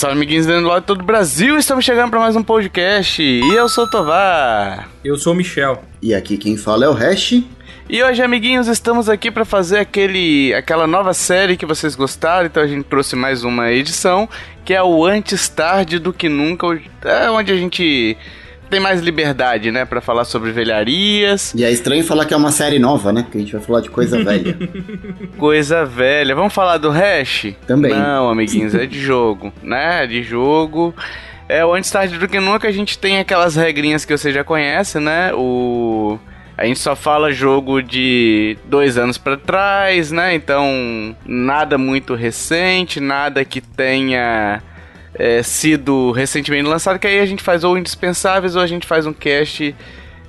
Salve, amiguinhos do lado de todo o Brasil, estamos chegando para mais um podcast. E eu sou o Tovar. Eu sou o Michel. E aqui quem fala é o Hash. E hoje, amiguinhos, estamos aqui para fazer aquele, aquela nova série que vocês gostaram, então a gente trouxe mais uma edição, que é o Antes Tarde do Que Nunca, é onde a gente tem mais liberdade, né, para falar sobre velharias. E é estranho falar que é uma série nova, né? Porque a gente vai falar de coisa velha. coisa velha. Vamos falar do Hash? Também. Não, amiguinhos, é de jogo, né? É de jogo. É, o antes tarde do que nunca a gente tem aquelas regrinhas que você já conhece, né? O a gente só fala jogo de dois anos para trás, né? Então nada muito recente, nada que tenha é, sido recentemente lançado, que aí a gente faz ou indispensáveis ou a gente faz um cast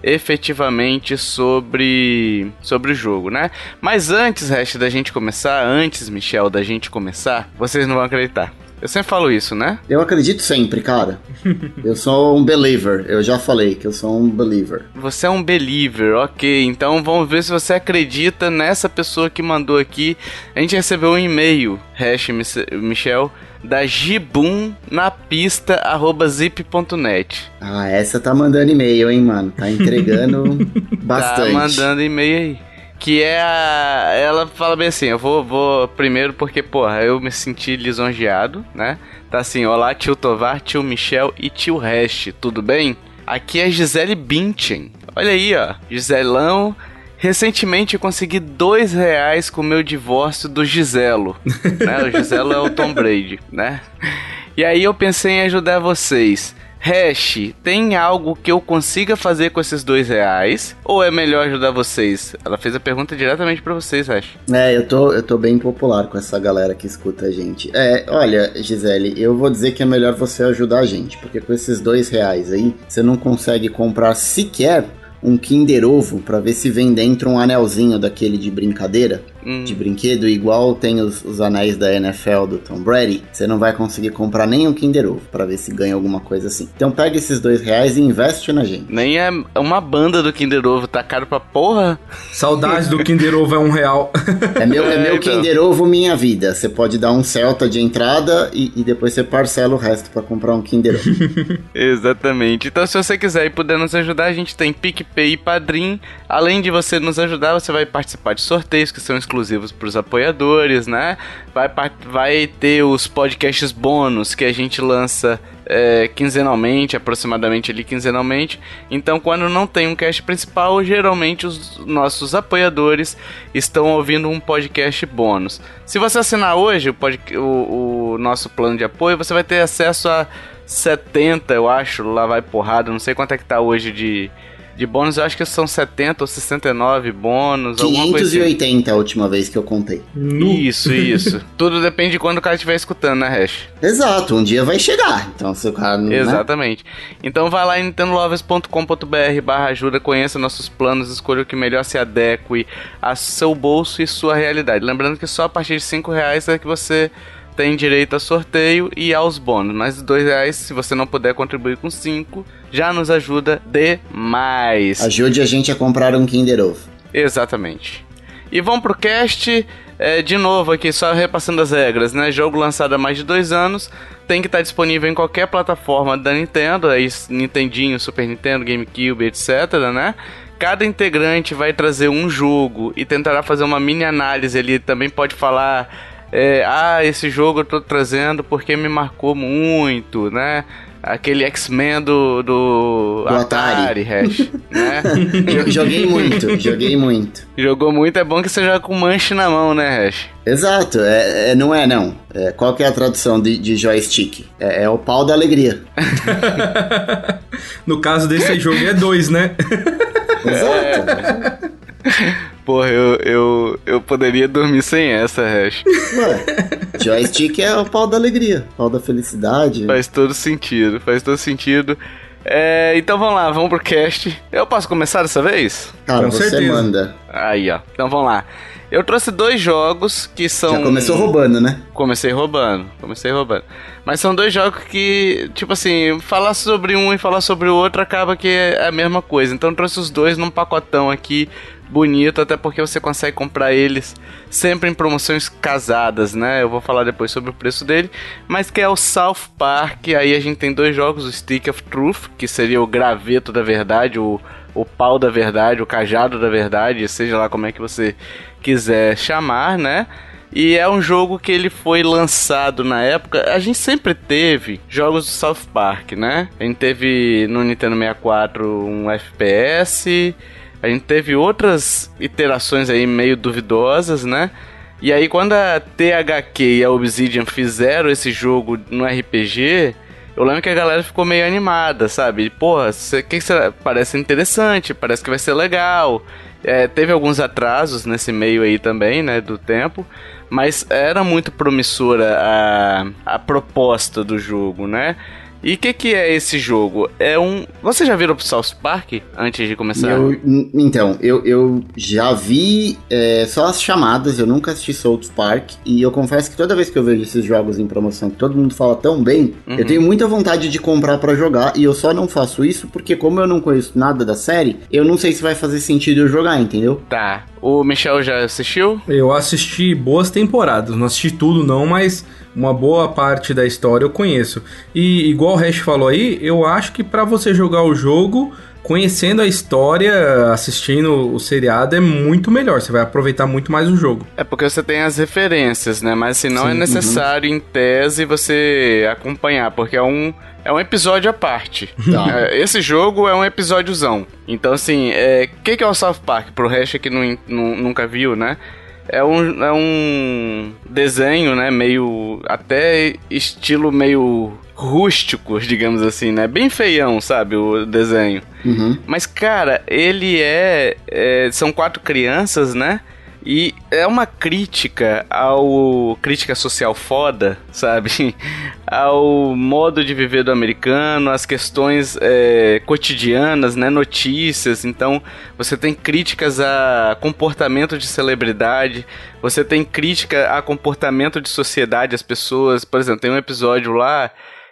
efetivamente sobre sobre o jogo, né? Mas antes, Rest, da gente começar, antes, Michel, da gente começar, vocês não vão acreditar. Eu sempre falo isso, né? Eu acredito sempre, cara. eu sou um believer. Eu já falei que eu sou um believer. Você é um believer, ok. Então vamos ver se você acredita nessa pessoa que mandou aqui. A gente recebeu um e-mail, hash Michel, da Gibum na pista arroba zip.net. Ah, essa tá mandando e-mail, hein, mano? Tá entregando bastante. Tá mandando e-mail aí. Que é a. Ela fala bem assim: eu vou, vou primeiro porque, porra, eu me senti lisonjeado, né? Tá assim: Olá, tio Tovar, tio Michel e tio Rest, tudo bem? Aqui é Gisele Bündchen. Olha aí, ó. Giselão Recentemente eu consegui dois reais com o meu divórcio do Giselo. né? O Giselo é o Tom Brady, né? E aí eu pensei em ajudar vocês. Hash, tem algo que eu consiga fazer com esses dois reais? Ou é melhor ajudar vocês? Ela fez a pergunta diretamente para vocês, Hash. É, eu tô, eu tô bem popular com essa galera que escuta a gente. É, olha, Gisele, eu vou dizer que é melhor você ajudar a gente, porque com esses dois reais aí, você não consegue comprar sequer um Kinder Ovo para ver se vem dentro um anelzinho daquele de brincadeira hum. de brinquedo, igual tem os, os, anéis da NFL do Tom Brady, você não vai conseguir comprar nem um Kinder Ovo pra ver se ganha alguma coisa assim. Então pega esses dois reais e investe na gente. Nem é uma banda do Kinder Ovo, tá caro pra porra. Saudade do Kinder Ovo é um real. É meu, é, é meu então. Kinder Ovo minha vida. Você pode dar um Celta de entrada e, e depois você parcela o resto para comprar um Kinder Ovo. Exatamente. Então se você quiser e puder nos ajudar, a gente tem PicPay e Padrim. Além de você nos ajudar, você vai participar de sorteios que são exclusivos para os apoiadores, né? Vai, vai ter os podcasts bônus que a gente lança é, quinzenalmente, aproximadamente ali quinzenalmente. Então, quando não tem um cast principal, geralmente os nossos apoiadores estão ouvindo um podcast bônus. Se você assinar hoje o, o, o nosso plano de apoio, você vai ter acesso a 70, eu acho, lá vai porrada, não sei quanto é que tá hoje de de bônus, eu acho que são 70 ou 69 bônus. 580 assim. a última vez que eu contei. Isso, isso. Tudo depende de quando o cara estiver escutando, né, Hash? Exato, um dia vai chegar. Então, se o cara. Né? Exatamente. Então vai lá em nintendolovers.com.br barra ajuda, conheça nossos planos, escolha o que melhor se adeque a seu bolso e sua realidade. Lembrando que só a partir de 5 reais é que você tem direito a sorteio e aos bônus. Mas dois reais, se você não puder contribuir com cinco, já nos ajuda demais. Ajude a gente a comprar um Kinder Ovo. Exatamente. E vamos pro cast. É, de novo aqui, só repassando as regras, né? Jogo lançado há mais de dois anos, tem que estar disponível em qualquer plataforma da Nintendo, aí Nintendinho, Super Nintendo, GameCube, etc, né? Cada integrante vai trazer um jogo e tentará fazer uma mini análise. Ele também pode falar é, ah, esse jogo eu tô trazendo porque me marcou muito, né? Aquele X-Men do, do, do Atari, Atari hash, né? joguei muito, joguei muito. Jogou muito, é bom que você joga com manche na mão, né, Hash? Exato, é, é, não é não. É, qual que é a tradução de, de joystick? É, é, o pau da alegria. no caso desse jogo é dois, né? Exato. Porra, eu, eu, eu poderia dormir sem essa, Hash. Ué, joystick é o pau da alegria, pau da felicidade. Faz todo sentido, faz todo sentido. É, então vamos lá, vamos pro cast. Eu posso começar dessa vez? Cara, Com você certeza. manda. Aí, ó. Então vamos lá. Eu trouxe dois jogos que são. Já começou roubando, né? Comecei roubando, comecei roubando. Mas são dois jogos que, tipo assim, falar sobre um e falar sobre o outro acaba que é a mesma coisa. Então eu trouxe os dois num pacotão aqui, bonito, até porque você consegue comprar eles sempre em promoções casadas, né? Eu vou falar depois sobre o preço dele. Mas que é o South Park, aí a gente tem dois jogos, o Stick of Truth, que seria o graveto da verdade, o, o pau da verdade, o cajado da verdade, seja lá como é que você quiser chamar, né? E é um jogo que ele foi lançado na época. A gente sempre teve jogos do South Park, né? A gente teve no Nintendo 64 um FPS. A gente teve outras iterações aí meio duvidosas, né? E aí quando a THQ e a Obsidian fizeram esse jogo no RPG, eu lembro que a galera ficou meio animada, sabe? Porra, cê, que parece interessante, parece que vai ser legal. É, teve alguns atrasos nesse meio aí também, né, do tempo, mas era muito promissora a, a proposta do jogo, né? E o que, que é esse jogo? É um. Você já viram pro South Park antes de começar? Eu- então, eu, eu já vi é, só as chamadas, eu nunca assisti South Park. E eu confesso que toda vez que eu vejo esses jogos em promoção que todo mundo fala tão bem, Uhum. eu tenho muita vontade de comprar pra jogar. E eu só não faço isso porque, como eu não conheço nada da série, eu não sei se vai fazer sentido eu jogar, entendeu? Tá. O Michel já assistiu? Eu assisti boas temporadas, não assisti tudo não, mas uma boa parte da história eu conheço. E igual o Hash falou aí, eu acho que pra você jogar o jogo, conhecendo a história, assistindo o seriado é muito melhor, você vai aproveitar muito mais o jogo. É porque você tem as referências, né? Mas assim, não é Sim, necessário em tese você acompanhar, porque é um, é um episódio à parte. Tá. É, Esse jogo é um episódiozão. Então, assim, o que, que é o South Park? Pro resto que não, não- nunca viu, né? É um, é um desenho, né? Meio. Até estilo meio rústico, digamos assim, né? Bem feião, sabe? O desenho. Uhum. Mas, cara, ele é, é- São quatro crianças, né? E é uma crítica ao. crítica social foda, sabe? Ao modo de viver do americano, às questões é, cotidianas, né? Notícias. Então, você tem críticas a comportamento de celebridade, você tem crítica a comportamento de sociedade, as pessoas. Por exemplo, tem um episódio lá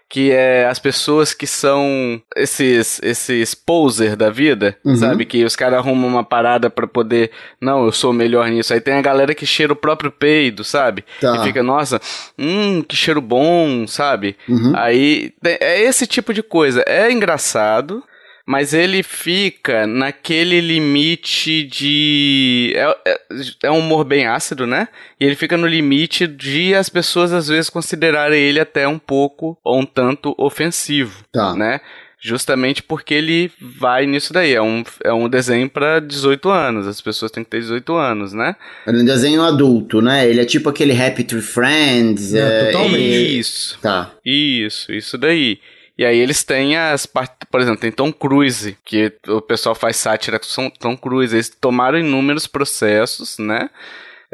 que é as pessoas que são esses esses poser da vida, Uhum. sabe? Que os caras arrumam uma parada pra poder, não, eu sou melhor nisso. Aí tem a galera que cheira o próprio peido, sabe? Tá. E fica, nossa, hum, que cheiro bom, sabe? Uhum. Aí é esse tipo de coisa. É engraçado, mas ele fica naquele limite de. É, é, é um humor bem ácido, né? E ele fica no limite de as pessoas às vezes considerarem ele até um pouco ou um tanto ofensivo, Tá. né? Justamente porque ele vai nisso daí. É um, é um desenho pra 18 anos. As pessoas têm que ter 18 anos, né? É um desenho adulto, né? Ele é tipo aquele Happy Tree Friends. É, é, totalmente. Isso. Tá. Isso, isso daí. E aí eles têm as partes, por exemplo, tem Tom Cruise, que o pessoal faz sátira com Tom- Cruise. Eles tomaram inúmeros processos, né?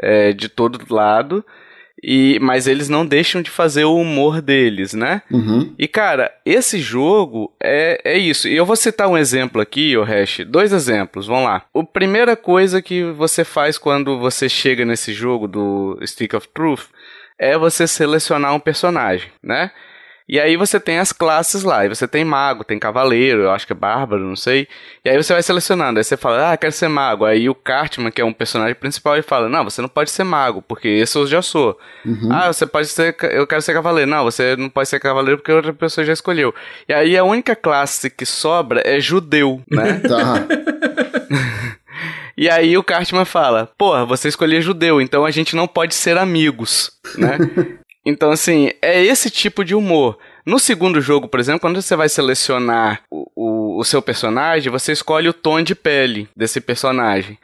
é, de todo lado. E, mas eles não deixam de fazer o humor deles, né? Uhum. E cara, esse jogo é, é isso. E eu vou citar um exemplo aqui, o Hash. Dois exemplos, vamos lá. A primeira coisa que você faz quando você chega nesse jogo do Stick of Truth é você selecionar um personagem, né? E aí você tem as classes lá, e você tem mago, tem cavaleiro, eu acho que é bárbaro, não sei. E aí você vai selecionando, aí você fala, ah, quero ser mago. Aí o Cartman, que é um personagem principal, ele fala, não, você não pode ser mago, porque esse eu já sou. Uhum. Ah, você pode ser, eu quero ser cavaleiro. Não, você não pode ser cavaleiro porque outra pessoa já escolheu. E aí a única classe que sobra é judeu, né? Tá. E aí o Cartman fala: Porra, você escolheu judeu, então a gente não pode ser amigos, né? então, assim, é esse tipo de humor. No segundo jogo, por exemplo, quando você vai selecionar o, o, o seu personagem, você escolhe o tom de pele desse personagem.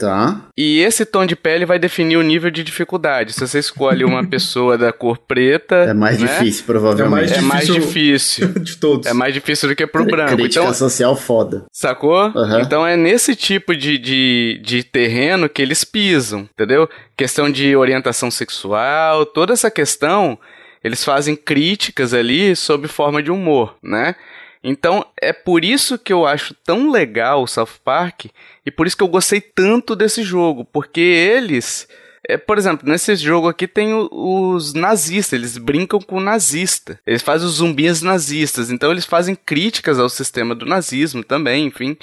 Tá. E esse tom de pele vai definir o nível de dificuldade. Se você escolhe uma pessoa da cor preta. É mais né, difícil, provavelmente. É mais difícil. de todos. É mais difícil do que pro branco. Crítica Então, social foda. Sacou? Aham. Então é nesse tipo de, de, de terreno que eles pisam, entendeu? Questão de orientação sexual, toda essa questão, eles fazem críticas ali sob forma de humor, né? Então é por isso que eu acho tão legal o South Park e por isso que eu gostei tanto desse jogo, porque eles é, por exemplo, nesse jogo aqui tem os nazistas, eles brincam com o nazista. Eles fazem os zumbis nazistas, então eles fazem críticas ao sistema do nazismo também, enfim.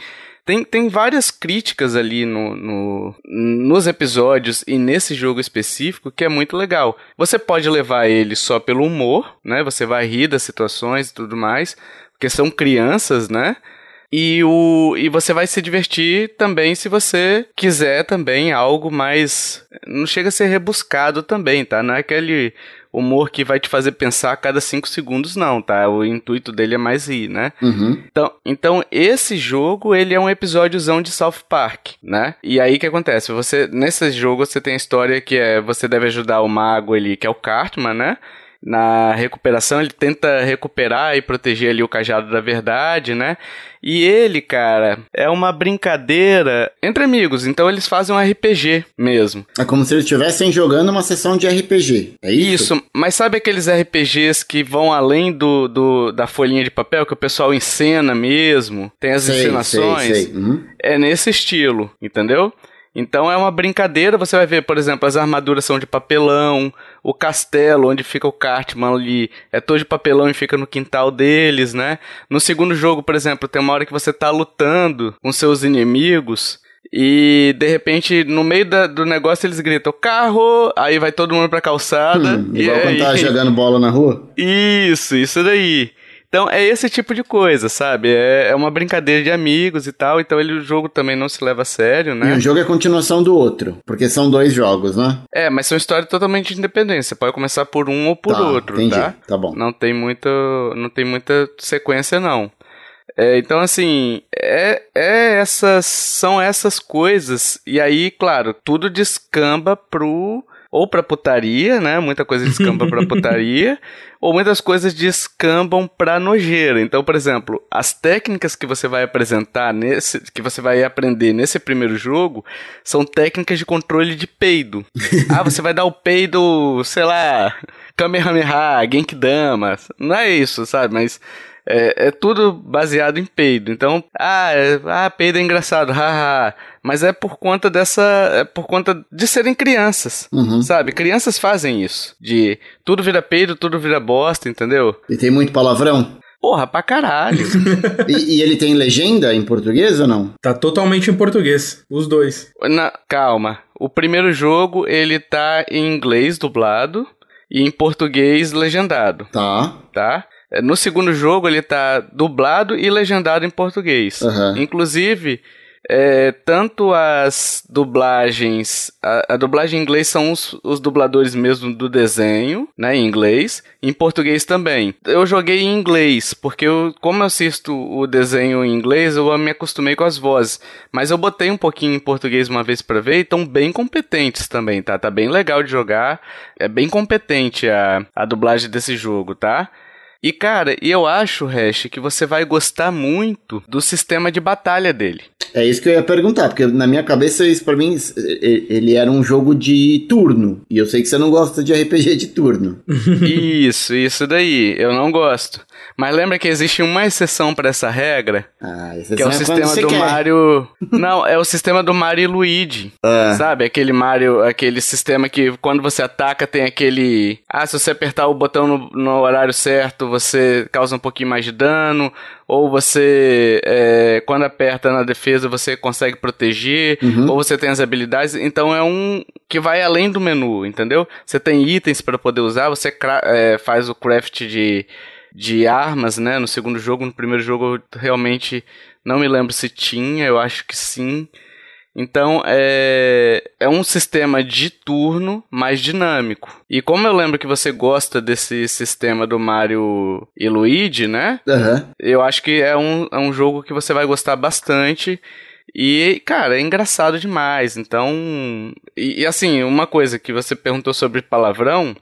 Tem, tem várias críticas ali no, no, nos episódios e nesse jogo específico que é muito legal. Você pode levar ele só pelo humor, né? Você vai rir das situações e tudo mais, porque são crianças, né? E, o, e você vai se divertir também se você quiser também algo mais. Não chega a ser rebuscado também, tá? Não é aquele humor que vai te fazer pensar a cada cinco segundos, não, tá? O intuito dele é mais rir, né? Uhum. Então, então, esse jogo, ele é um episódiozão de South Park, né? E aí, o que acontece? Você, nesse jogo, você tem a história que é, você deve ajudar o mago ali, que é o Cartman, né? Na recuperação, ele tenta recuperar e proteger ali o cajado da verdade, né? E ele, cara, é uma brincadeira entre amigos, então eles fazem um RPG mesmo. É como se eles estivessem jogando uma sessão de RPG, é isso? Isso, mas sabe aqueles RPGs que vão além do, do da folhinha de papel, que o pessoal encena mesmo? Tem as sei, encenações? Sei, sei. Uhum. É nesse estilo, entendeu? Então é uma brincadeira, você vai ver, por exemplo, as armaduras são de papelão, o castelo onde fica o Cartman ali é todo de papelão e fica no quintal deles, né? No segundo jogo, por exemplo, tem uma hora que você tá lutando com seus inimigos e de repente, no meio da, do negócio, eles gritam carro, aí vai todo mundo pra calçada. Hum, igual quando tá jogando bola na rua? Isso, isso daí. Então é esse tipo de coisa, sabe? É, é uma brincadeira de amigos e tal, então ele, o jogo também não se leva a sério, né? E um jogo é a continuação do outro, porque são dois jogos, né? É, mas são histórias totalmente independentes. Você pode começar por um ou por tá, outro, entendi. tá? Tá bom. Não tem muita, não tem muita sequência, não. É, então, assim, é, é essas, são essas coisas. E aí, claro, tudo descamba pro ou pra putaria, né? Muita coisa descamba pra putaria, ou muitas coisas descambam pra nojeira. Então, por exemplo, as técnicas que você vai apresentar nesse, que você vai aprender nesse primeiro jogo, são técnicas de controle de peido. ah, você vai dar o peido, sei lá, Kamehameha, Genkidama. Não é isso, sabe? Mas é, é, tudo baseado em peido. Então, ah, é, ah peido é engraçado, haha. Mas é por conta dessa. É por conta de serem crianças. Uhum. Sabe? Crianças fazem isso. De tudo vira peido, tudo vira bosta, entendeu? E tem muito palavrão? Porra, pra caralho. e, e, ele tem legenda em português ou não? Tá totalmente em português, os dois. Na, calma. O primeiro jogo, ele tá em inglês dublado e em português legendado. Tá. Tá? É, no segundo jogo ele tá dublado e legendado em português. Uhum. Inclusive, é, tanto as dublagens. A, a, dublagem em inglês são os, os dubladores mesmo do desenho, né? Em inglês. Em português também. Eu joguei em inglês, porque eu, como eu assisto o desenho em inglês, eu me acostumei com as vozes. Mas eu botei um pouquinho em português uma vez para ver e estão bem competentes também, tá? Tá bem legal de jogar. É bem competente a, a dublagem desse jogo, tá? E cara, eu acho, Hash, que você vai gostar muito do sistema de batalha dele. É isso que eu ia perguntar, porque na minha cabeça isso para mim ele era um jogo de turno, e eu sei que você não gosta de RPG de turno. isso, isso daí, eu não gosto. Mas lembra que existe uma exceção para essa regra? Ah, que é o é sistema do quer. Mario. Não, é o sistema do Mario e Luigi. Ah. Sabe? Aquele Mario, aquele sistema que quando você ataca tem aquele. Ah, se você apertar o botão no, no horário certo, você causa um pouquinho mais de dano. Ou você, é, quando aperta na defesa, você consegue proteger. Uhum. Ou você tem as habilidades. Então é um que vai além do menu, entendeu? Você tem itens para poder usar, você é, faz o craft de de armas, né? No segundo jogo, no primeiro jogo eu realmente não me lembro se tinha, eu acho que sim. Então é, é um sistema de turno mais dinâmico. E como eu lembro que você gosta desse sistema do Mario e Luigi, né? Uhum. Eu acho que é um, é um jogo que você vai gostar bastante. E, cara, é engraçado demais. Então. E, e assim, uma coisa que você perguntou sobre palavrão.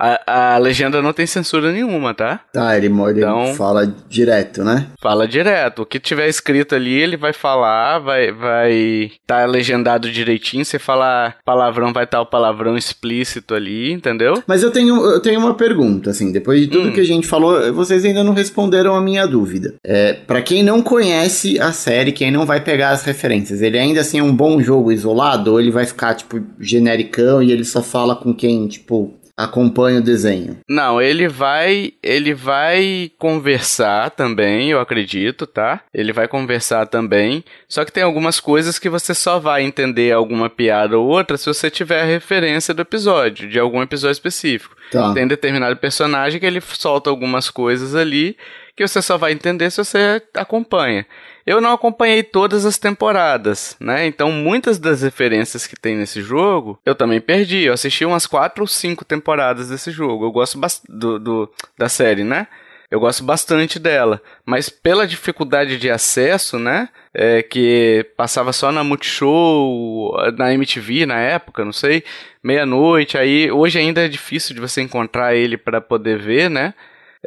A, a legenda não tem censura nenhuma, tá? Tá, ele, ele então, fala direto, né? Fala direto. O que tiver escrito ali, ele vai falar, vai vai tá legendado direitinho. Você falar palavrão, vai estar tá o palavrão explícito ali, entendeu? Mas eu tenho, eu tenho uma pergunta, assim, depois de tudo hum. que a gente falou, vocês ainda não responderam a minha dúvida. É, para quem não conhece a série, quem não vai pegar as referências, ele ainda assim é um bom jogo isolado ou ele vai ficar, tipo, genericão e ele só fala com quem, tipo, acompanha o desenho. Não, ele vai, ele vai conversar também, eu acredito, tá? Ele vai conversar também. Só que tem algumas coisas que você só vai entender alguma piada ou outra se você tiver a referência do episódio, de algum episódio específico. Tá. Tem determinado personagem que ele solta algumas coisas ali que você só vai entender se você acompanha. Eu não acompanhei todas as temporadas, né? Então muitas das referências que tem nesse jogo eu também perdi. Eu assisti umas quatro ou cinco temporadas desse jogo. Eu gosto do, do da série, né? Eu gosto bastante dela, mas pela dificuldade de acesso, né? É, que passava só na Multishow, na MTV na época, não sei, meia-noite. Aí hoje ainda é difícil de você encontrar ele para poder ver, né?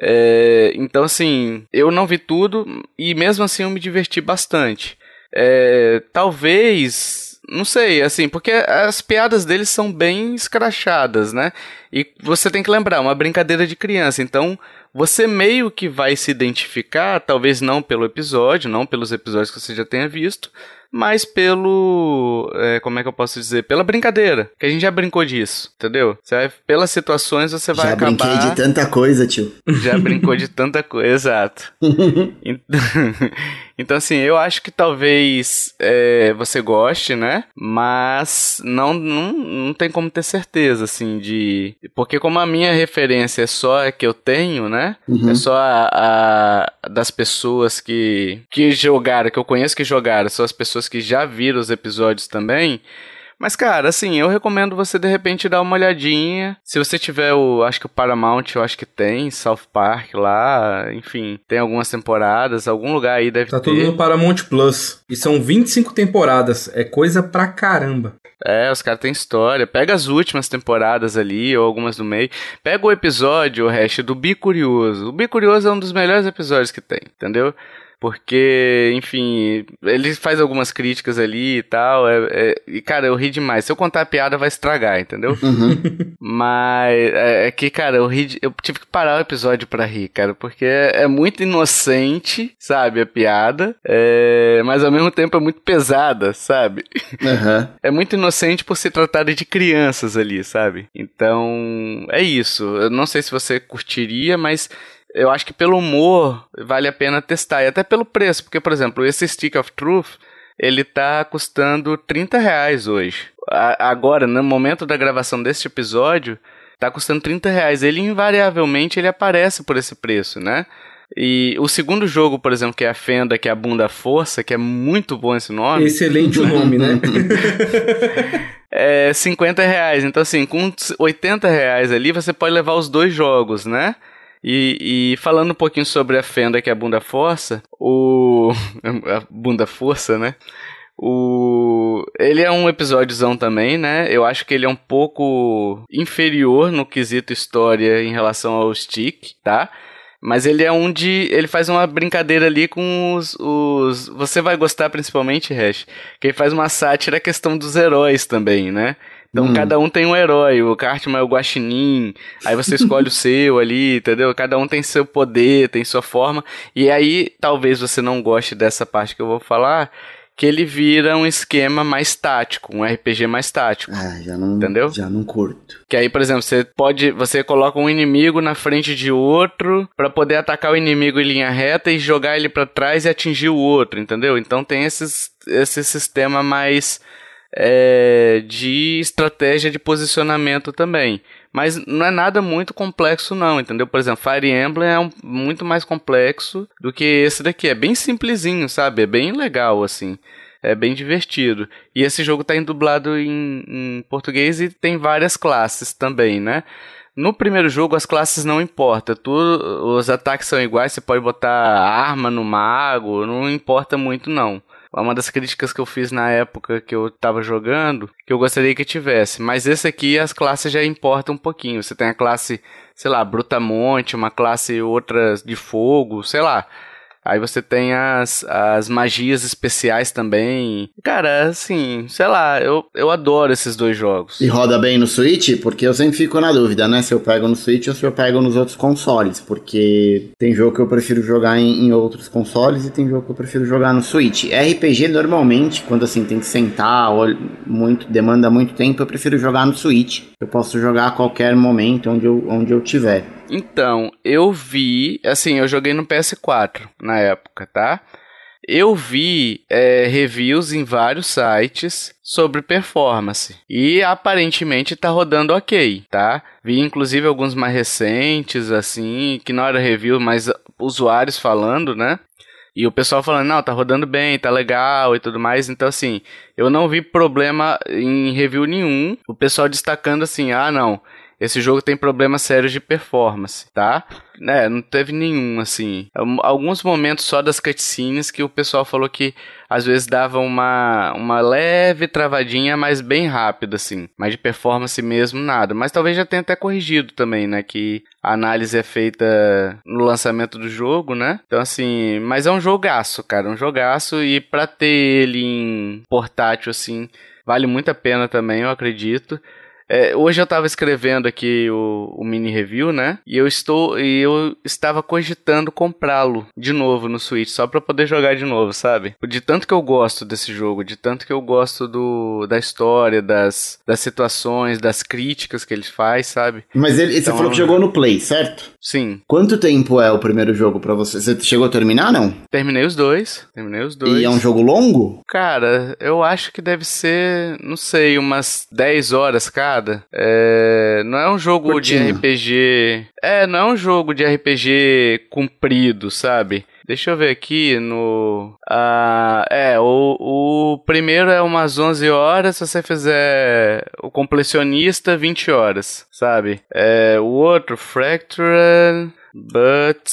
É, então, assim, eu não vi tudo e mesmo assim eu me diverti bastante. É, talvez, não sei, assim, porque as piadas deles são bem escrachadas, né? E você tem que lembrar, uma brincadeira de criança, então você meio que vai se identificar, talvez não pelo episódio, não pelos episódios que você já tenha visto, mas pelo. É, como é que eu posso dizer? Pela brincadeira. Que a gente já brincou disso, entendeu? Você vai, pelas situações você vai já acabar. Já brinquei de tanta coisa, tio. Já brincou de tanta coisa, exato. então, assim, eu acho que talvez é, você goste, né? Mas não, não, não tem como ter certeza, assim, de. Porque, como a minha referência é só a que eu tenho, né? Uhum. É só a, a, das pessoas que, que jogaram, que eu conheço que jogaram, são as pessoas pessoas que já viram os episódios também. Mas, cara, assim, eu recomendo você de repente dar uma olhadinha. Se você tiver o. Acho que o Paramount, eu acho que tem, South Park lá, enfim, tem algumas temporadas, algum lugar aí deve tá ter. Tá tudo no Paramount Plus. E são 25 temporadas. É coisa pra caramba. É, os caras têm história. Pega as últimas temporadas ali, ou algumas do meio. Pega o episódio, o resto, do Bicurioso. O Bicurioso é um dos melhores episódios que tem, entendeu? Porque, enfim, ele faz algumas críticas ali e tal. É, é, e, cara, eu ri demais. Se eu contar a piada, vai estragar, entendeu? Uhum. Mas é, é, que, cara, eu ri. Eu tive que parar o episódio pra rir, cara. Porque é, é muito inocente, sabe? A piada. É, mas ao mesmo tempo é muito pesada, sabe? Uhum. É muito inocente por se tratar de crianças ali, sabe? Então, é isso. Eu não sei se você curtiria, mas eu acho que pelo humor vale a pena testar. E até pelo preço, porque, por exemplo, esse Stick of Truth, ele tá custando 30 reais hoje. A, agora, no momento da gravação deste episódio, tá custando 30 reais. Ele invariavelmente ele aparece por esse preço, né? E o segundo jogo, por exemplo, que é a Fenda, que é a Bunda Força, que é muito bom esse nome. Excelente o nome, né? é 50 reais. Então, assim, com 80 reais ali, você pode levar os dois jogos, né? E, e, falando um pouquinho sobre a fenda que é a bunda força, o. a bunda força, né? O... Ele é um episódiozão também, né? Eu acho que ele é um pouco inferior no quesito história em relação ao Stick, tá? Mas ele é um de. Ele faz uma brincadeira ali com os. os você vai gostar principalmente, Hash. Que ele faz uma sátira a questão dos heróis também, né? Então hum. cada um tem um herói, o Cartman é o Guaxinim, aí você escolhe o seu ali, entendeu? Cada um tem seu poder, tem sua forma, e aí talvez você não goste dessa parte que eu vou falar, que ele vira um esquema mais tático, um RPG mais tático. Ah, já não, entendeu? Já não curto. Que aí, por exemplo, você pode, você coloca um inimigo na frente de outro para poder atacar o inimigo em linha reta e jogar ele para trás e atingir o outro, entendeu? Então tem esses, esse sistema mais é, de estratégia de posicionamento também. Mas não é nada muito complexo, não, entendeu? Por exemplo, Fire Emblem é um, muito mais complexo do que esse daqui. É bem simplesinho, sabe? É bem legal, assim. É bem divertido. E esse jogo está dublado em, em português e tem várias classes também, né? No primeiro jogo as classes não importam, tudo, os ataques são iguais, você pode botar arma no mago, não importa muito não. Uma das críticas que eu fiz na época que eu tava jogando, que eu gostaria que tivesse. Mas esse aqui as classes já importam um pouquinho. Você tem a classe, sei lá, Brutamonte, uma classe outra de fogo, sei lá. Aí você tem as, as magias especiais também. Cara, assim, sei lá, eu, eu adoro esses dois jogos. E roda bem no Switch? Porque eu sempre fico na dúvida, né? Se eu pego no Switch ou se eu pego nos outros consoles. Porque tem jogo que eu prefiro jogar em, em outros consoles e tem jogo que eu prefiro jogar no Switch. RPG, normalmente, quando assim tem que sentar, muito, demanda muito tempo, eu prefiro jogar no Switch. Eu posso jogar a qualquer momento onde eu, onde eu tiver. Então, eu vi, assim, eu joguei no PS4 na época, tá? Eu vi é, reviews em vários sites sobre performance e aparentemente tá rodando ok, tá? Vi inclusive alguns mais recentes, assim, que não era review, mas usuários falando, né? E o pessoal falando, não, tá rodando bem, tá legal e tudo mais. Então, assim, eu não vi problema em review nenhum. O pessoal destacando assim, ah, não, esse jogo tem problemas sérios de performance, tá? É, não teve nenhum, assim. Alguns momentos só das cutscenes que o pessoal falou que às vezes dava uma, uma leve travadinha, mas bem rápida, assim. Mas de performance mesmo, nada. Mas talvez já tenha até corrigido também, né? Que a análise é feita no lançamento do jogo, né? Então, assim, mas é um jogaço, cara. Um jogaço. E pra ter ele em portátil, assim, vale muito a pena também, eu acredito. É, hoje eu estava escrevendo aqui o, o, mini review, né? E eu estou e eu estava cogitando comprá-lo de novo no Switch, só para poder jogar de novo, sabe? De tanto que eu gosto desse jogo, de tanto que eu gosto do, da história, das, das situações, das críticas que ele faz, sabe? Mas ele, então, você falou que jogou no Play, certo? Sim. Quanto tempo é o primeiro jogo para você? Você chegou a terminar, não? Terminei os dois. Terminei os dois. E é um jogo longo? Cara, eu acho que deve ser, não sei, umas 10 horas cada parada. É, não é um jogo Curtinho. de RPG. É, não é um jogo de RPG comprido, sabe? Deixa eu ver aqui no. Ah, é, o, o primeiro é umas 11 horas. Se você fizer o completionista, 20 horas, sabe? É, o outro, Fractured But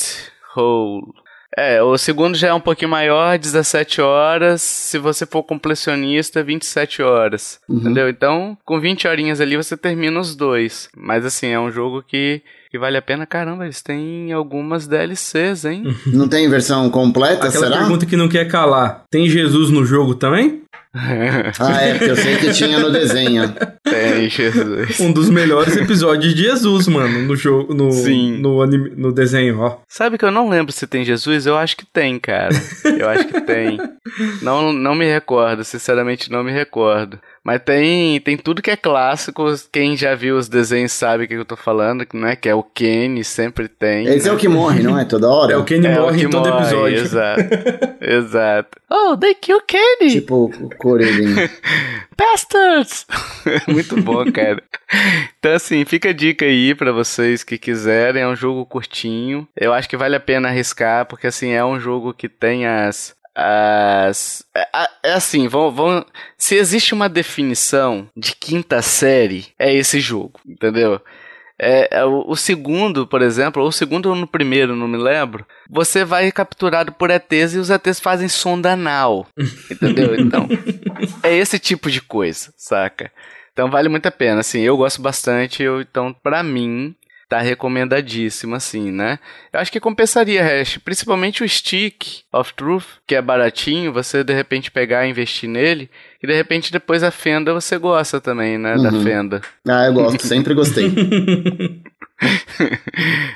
Whole. É, o segundo já é um pouquinho maior, 17 horas. Se você for completionista, 27 horas. Uhum. Entendeu? Então, com 20 horinhas ali você termina os dois. Mas assim, é um jogo que, que vale a pena. Caramba, eles têm algumas DLCs, hein? Não tem versão completa, Aquela será? pergunta que não quer calar. Tem Jesus no jogo também? Ah, é, porque eu sei que tinha no desenho. Tem, Jesus. Um dos melhores episódios de Jesus, mano, no jogo, no, Sim. No, anime, no desenho, ó. Sabe que eu não lembro se tem Jesus? Eu acho que tem, cara. Eu acho que tem. Não, não me recordo, sinceramente não me recordo. Mas tem, tem tudo que é clássico. Quem já viu os desenhos sabe o que eu tô falando, né? Que é o Kenny, sempre tem. Esse né? é o que morre, não é? Toda hora? É o Kenny é morre o que em todo morre, episódio. Exato. exato. Oh, they kill Kenny! Tipo o Corelinho. Bastards! Muito bom, cara. Então, assim, fica a dica aí para vocês que quiserem. É um jogo curtinho. Eu acho que vale a pena arriscar, porque, assim, é um jogo que tem as, as, é, é assim, vão, vão, se existe uma definição de quinta série, é esse jogo, entendeu? É, é o, o, segundo, por exemplo, ou o segundo ou no primeiro, não me lembro, você vai capturado por ETs e os ETs fazem sonda anal, entendeu? Então, é esse tipo de coisa, saca? Então vale muito a pena, assim, eu gosto bastante, eu, então para mim tá recomendadíssimo, assim, né? Eu acho que compensaria, Hash, principalmente o Stick of Truth, que é baratinho, você de repente pegar e investir nele, e de repente depois a Fenda você gosta também, né? Uhum. Da Fenda. Ah, eu gosto, sempre gostei.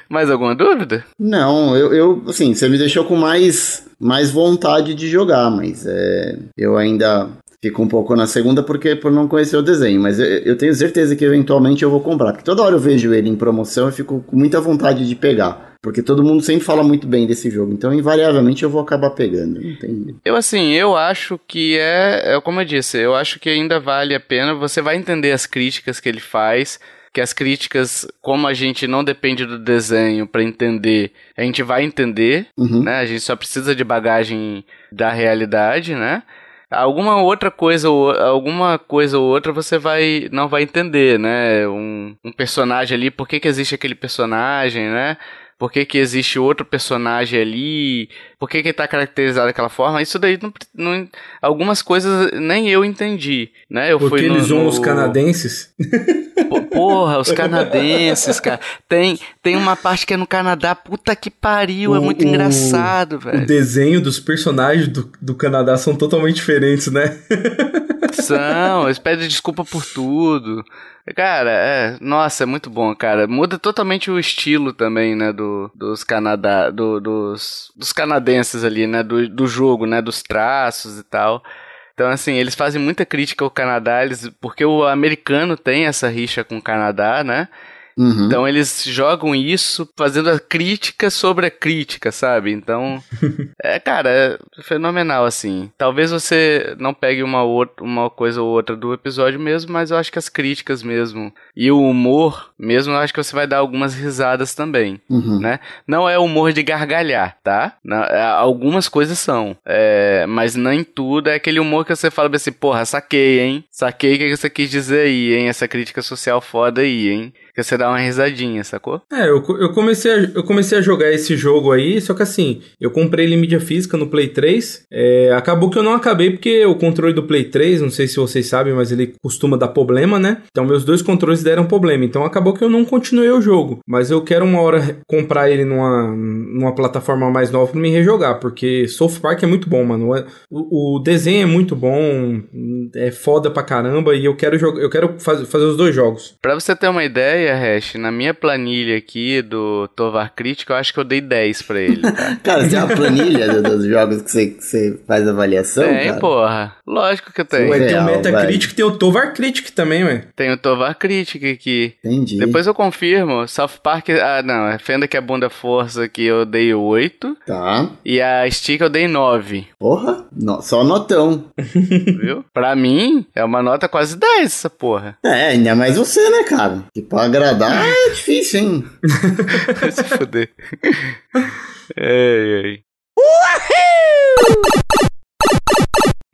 mais alguma dúvida? Não, eu, eu, assim, você me deixou com mais, mais vontade de jogar, mas é, eu ainda Fico um pouco na segunda porque por não conhecer o desenho, mas eu, eu, tenho certeza que eventualmente eu vou comprar. Porque toda hora eu vejo ele em promoção e fico com muita vontade de pegar. Porque todo mundo sempre fala muito bem desse jogo. Então, invariavelmente, eu vou acabar pegando. Tem... Eu, assim, eu acho que é, é. Como eu disse, eu acho que ainda vale a pena. Você vai entender as críticas que ele faz. Que as críticas, como a gente não depende do desenho para entender, a gente vai entender, uhum. né? A gente só precisa de bagagem da realidade, né? Alguma outra coisa ou alguma coisa ou outra você vai não vai entender, né? Um, um personagem ali, por que, que existe aquele personagem, né? Por que, que existe outro personagem ali? Por que, que ele tá caracterizado daquela forma? Isso daí, não, não, algumas coisas nem eu entendi, né? Eu Porque fui eles no, usam no... os canadenses? Porra, os canadenses, cara. Tem, tem uma parte que é no Canadá, puta que pariu, o, é muito o, engraçado, velho. O desenho dos personagens do, do Canadá são totalmente diferentes, né? São, eles pedem desculpa por tudo. Cara, é, nossa, é muito bom, cara. Muda totalmente o estilo também, né, do, dos Canadá, do, dos, dos canadenses ali, né, do, do jogo, né, dos traços e tal. Então, assim, eles fazem muita crítica ao Canadá, eles, porque o americano tem essa rixa com o Canadá, né? Uhum. Então eles jogam isso fazendo a crítica sobre a crítica, sabe? Então, é, cara, é fenomenal, assim. Talvez você não pegue uma, outra, uma coisa ou outra do episódio mesmo, mas eu acho que as críticas mesmo e o humor mesmo, eu acho que você vai dar algumas risadas também, uhum. né? Não é humor de gargalhar, tá? Não, é, algumas coisas são, é, mas nem tudo é aquele humor que você fala assim, porra, saquei, hein? Saquei o que você quis dizer aí, hein? Essa crítica social foda aí, hein? Que você dá uma risadinha, sacou? É, eu, eu, comecei a, eu comecei a jogar esse jogo aí, só que assim, eu comprei ele em mídia física no Play 3. É, acabou que eu não acabei porque o controle do Play 3, não sei se vocês sabem, mas ele costuma dar problema, né? Então meus dois controles deram problema. Então acabou que eu não continuei o jogo. Mas eu quero uma hora comprar ele numa, numa plataforma mais nova pra me rejogar, porque South Park é muito bom, mano. O, o desenho é muito bom, é foda pra caramba e eu quero, eu quero faz, fazer os dois jogos. Pra você ter uma ideia, ideia, Hash, na minha planilha aqui do Tovar Crítico, eu acho que eu dei 10 pra ele. Tá? cara, você tem uma planilha dos jogos que você, que você faz avaliação? Tem, cara? porra. Lógico que eu tenho. Ué, tem o Metacritic e tem o Tovar Critic também, ué. Tem o Tovar Critic aqui. Entendi. Depois eu confirmo. South Park, ah, não, é Fenda que é bunda força que eu dei 8. Tá. E a Stick eu dei 9. Porra, no, só notão. Viu? Pra mim, é uma nota quase 10 essa porra. É, ainda mais você, né, cara? Que pra agradar é difícil, hein? Vai se fuder. Ei, ei. Uhul!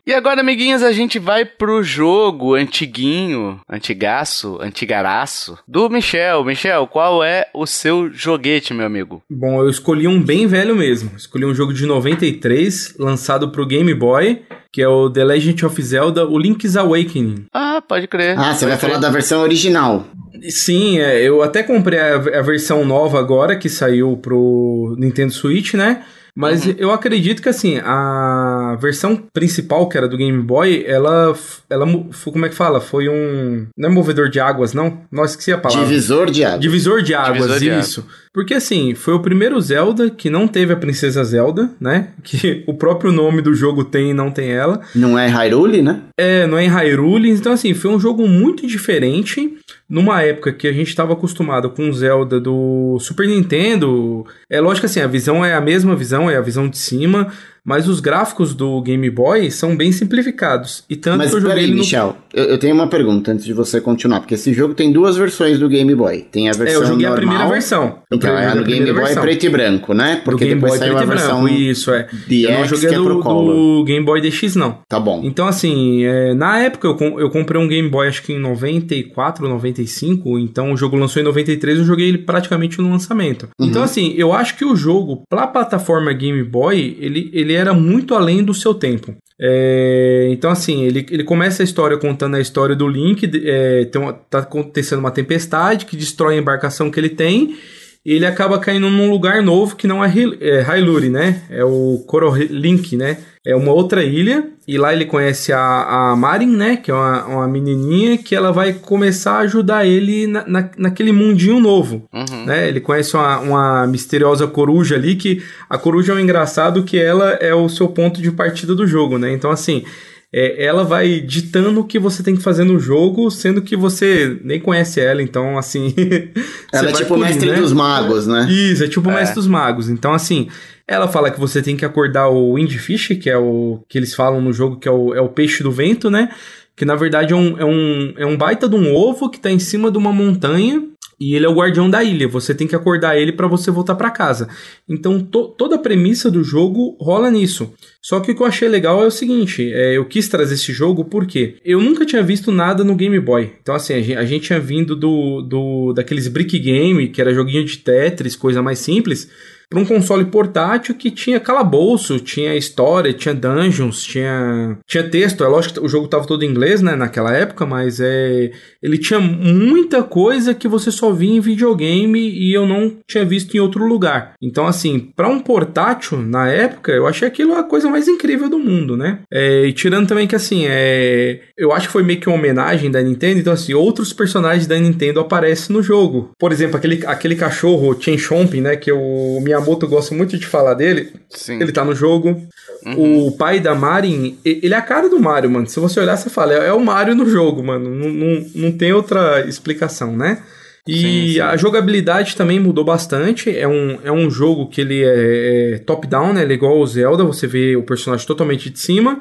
E agora, amiguinhos, a gente vai pro jogo antiguinho, antigaço, antigaraço, do Michel. Michel, qual é o seu joguete, meu amigo? Bom, eu escolhi um bem velho mesmo. Escolhi um jogo de 93, lançado pro Game Boy, que é o The Legend of Zelda, o Link's Awakening. Ah, pode crer. Ah, você vai crer. falar da versão original. Sim, é, eu até comprei a, a versão nova agora, que saiu pro Nintendo Switch, né? Mas uhum. eu acredito que assim, a versão principal, que era do Game Boy, ela. ela como é que fala? Foi um. Não é movedor de águas, não? Nós esqueci a palavra. Divisor de águas. Divisor de águas, Divisor de isso. Água. Porque assim, foi o primeiro Zelda que não teve a Princesa Zelda, né? Que o próprio nome do jogo tem e não tem ela. Não é Hyrule, né? É, não é Hyrule. Então, assim, foi um jogo muito diferente numa época que a gente estava acostumado com Zelda do Super Nintendo. É lógico assim, a visão é a mesma visão, é a visão de cima, mas os gráficos do Game Boy são bem simplificados. E tanto mas que eu joguei aí, no... Michel, eu, eu, tenho uma pergunta antes de você continuar, porque esse jogo tem duas versões do Game Boy. Tem a versão É, eu joguei normal, a primeira versão. Então, é no Game Boy versão. preto e branco, né? Porque do Game depois Boy saiu a versão branco, isso, é. DX, eu não joguei que é do, pro Color. do Game Boy DX, não. Tá bom. Então, assim, é, na época eu, eu comprei um Game Boy, acho que em 94, 95, então o jogo lançou em 93, eu joguei ele praticamente no lançamento. Uhum. Então, assim, eu acho que o jogo, pra plataforma Game Boy, ele, ele era muito além do seu tempo. É, então, assim, ele, ele começa a história contando a história do Link. É, tem uma, tá acontecendo uma tempestade que destrói a embarcação que ele tem. E ele acaba caindo num lugar novo que não é, é Hyrule, né? É o Korolink, né? É uma outra ilha. E lá ele conhece a, a Marin, né? Que é uma, uma menininha que ela vai começar a ajudar ele na, na, naquele mundinho novo. Uhum. Né? Ele conhece uma, uma misteriosa coruja ali. Que a coruja é um engraçado que ela é o seu ponto de partida do jogo, né? Então, assim é, ela vai ditando o que você tem que fazer no jogo, sendo que você nem conhece ela, então assim. ela é tipo o mestre né? dos magos, né? Isso, é tipo o é. mestre dos magos. Então, assim, ela fala que você tem que acordar o Windfish, que é o que eles falam no jogo, que é o, é o peixe do vento, né? Que na verdade é um, é um, é um baita de um ovo que tá em cima de uma montanha e ele é o guardião da ilha. Você tem que acordar ele para você voltar para casa. Então to toda a premissa do jogo rola nisso. Só que o que eu achei legal é o seguinte: é, eu quis trazer esse jogo porque eu nunca tinha visto nada no Game Boy. Então, assim, a gente, a gente tinha vindo do, do daqueles brick game, que era joguinho de Tetris, coisa mais simples para um console portátil que tinha calabouço, tinha história, tinha dungeons, tinha, tinha texto. É lógico que o jogo estava todo em inglês, né, naquela época, mas é, ele tinha muita coisa que você só via em videogame e eu não tinha visto em outro lugar. Então, assim, para um portátil na época, eu achei aquilo a coisa mais incrível do mundo, né? É, e tirando também que, assim, é, eu acho que foi meio que uma homenagem da Nintendo, então, assim, outros personagens da Nintendo aparecem no jogo. Por exemplo, aquele, aquele cachorro Chen Chomp, né, que o minha Miyamoto gosta muito de falar dele. Sim. Ele tá no jogo. Uhum. O pai da Marin, ele é a cara do Mario, mano. Se você olhar, você fala, é, é o Mario no jogo, mano. Não, não, não tem outra explicação, né? E sim, sim. a jogabilidade também mudou bastante. É um, é um jogo que ele é, é top-down, né? Ele é igual ao Zelda, você vê o personagem totalmente de cima.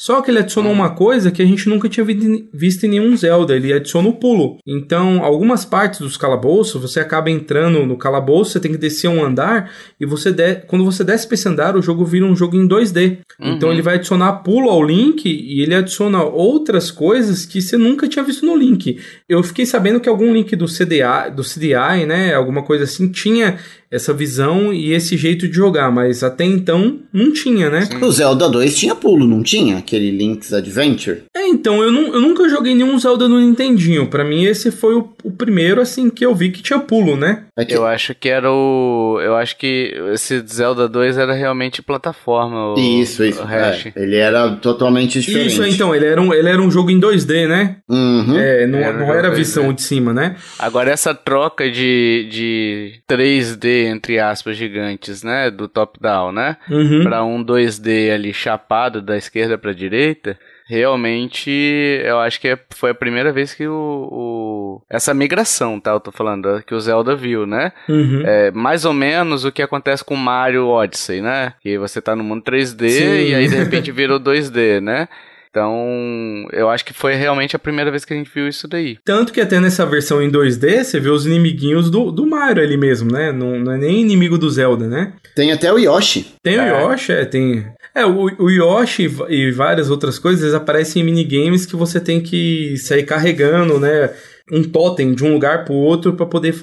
Só que ele adicionou uma coisa que a gente nunca tinha visto em nenhum Zelda, ele adiciona o pulo. Então, algumas partes dos calabouços, você acaba entrando no calabouço, você tem que descer um andar, e você de... quando você desce pra esse andar, o jogo vira um jogo em 2D. Uhum. Então ele vai adicionar pulo ao Link, e ele adiciona outras coisas que você nunca tinha visto no Link. Eu fiquei sabendo que algum Link do CDI, do CDI, né, alguma coisa assim, tinha essa visão e esse jeito de jogar, mas até então não tinha, né? Sim. O Zelda 2 tinha pulo, não tinha? Aquele Link's Adventure? É, então, eu, não, eu nunca joguei nenhum Zelda no Nintendinho. Para mim, esse foi o, o, primeiro, assim, que eu vi que tinha pulo, né? É que... Eu acho que era o. Eu acho que esse Zelda 2 era realmente plataforma. O, isso, isso. O é, ele era totalmente diferente. Isso, então, ele era um, ele era um jogo em 2D, né? Uhum. É, não era, não era a visão de cima, né? Agora, essa troca de, de 3D entre aspas, gigantes, né? Do top-down, né? Uhum. Para um 2D ali chapado da esquerda para direita. Realmente, eu acho que é, foi a primeira vez que o, o, Essa migração, tá? Eu tô falando, que o Zelda viu, né? Uhum. É mais ou menos o que acontece com Mario Odyssey, né? Que você tá no mundo 3D Sim. e aí de repente virou 2D, né? Então, eu acho que foi realmente a primeira vez que a gente viu isso daí. Tanto que até nessa versão em 2D, você vê os inimiguinhos do, do Mario ali mesmo, né? Não, não é nem inimigo do Zelda, né? Tem até o Yoshi. Tem é. o Yoshi, é, tem. É, o, o Yoshi e várias outras coisas aparecem em minigames que você tem que sair carregando, né? Um totem de um lugar para o outro para poder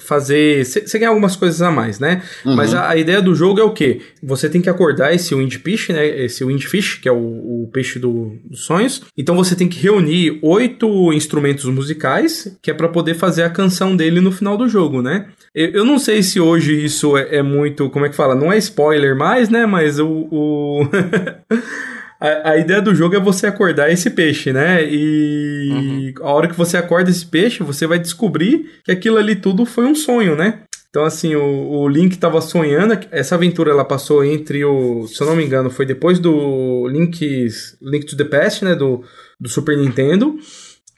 fazer. Você ganha algumas coisas a mais, né? Uhum. Mas a, a, ideia do jogo é o quê? Você tem que acordar esse Windfish, né? Esse Windfish, que é o, o peixe do, dos sonhos. Então você tem que reunir oito instrumentos musicais, que é para poder fazer a canção dele no final do jogo, né? Eu, eu não sei se hoje isso é, é, muito. Como é que fala? Não é spoiler mais, né? Mas o. o a, a, ideia do jogo é você acordar esse peixe, né? E uhum. a hora que você acorda esse peixe, você vai descobrir que aquilo ali tudo foi um sonho, né? Então, assim, o, o Link estava sonhando. Essa aventura ela passou entre o. Se eu não me engano, foi depois do Link's, Link to the Past, né? Do, do Super Nintendo.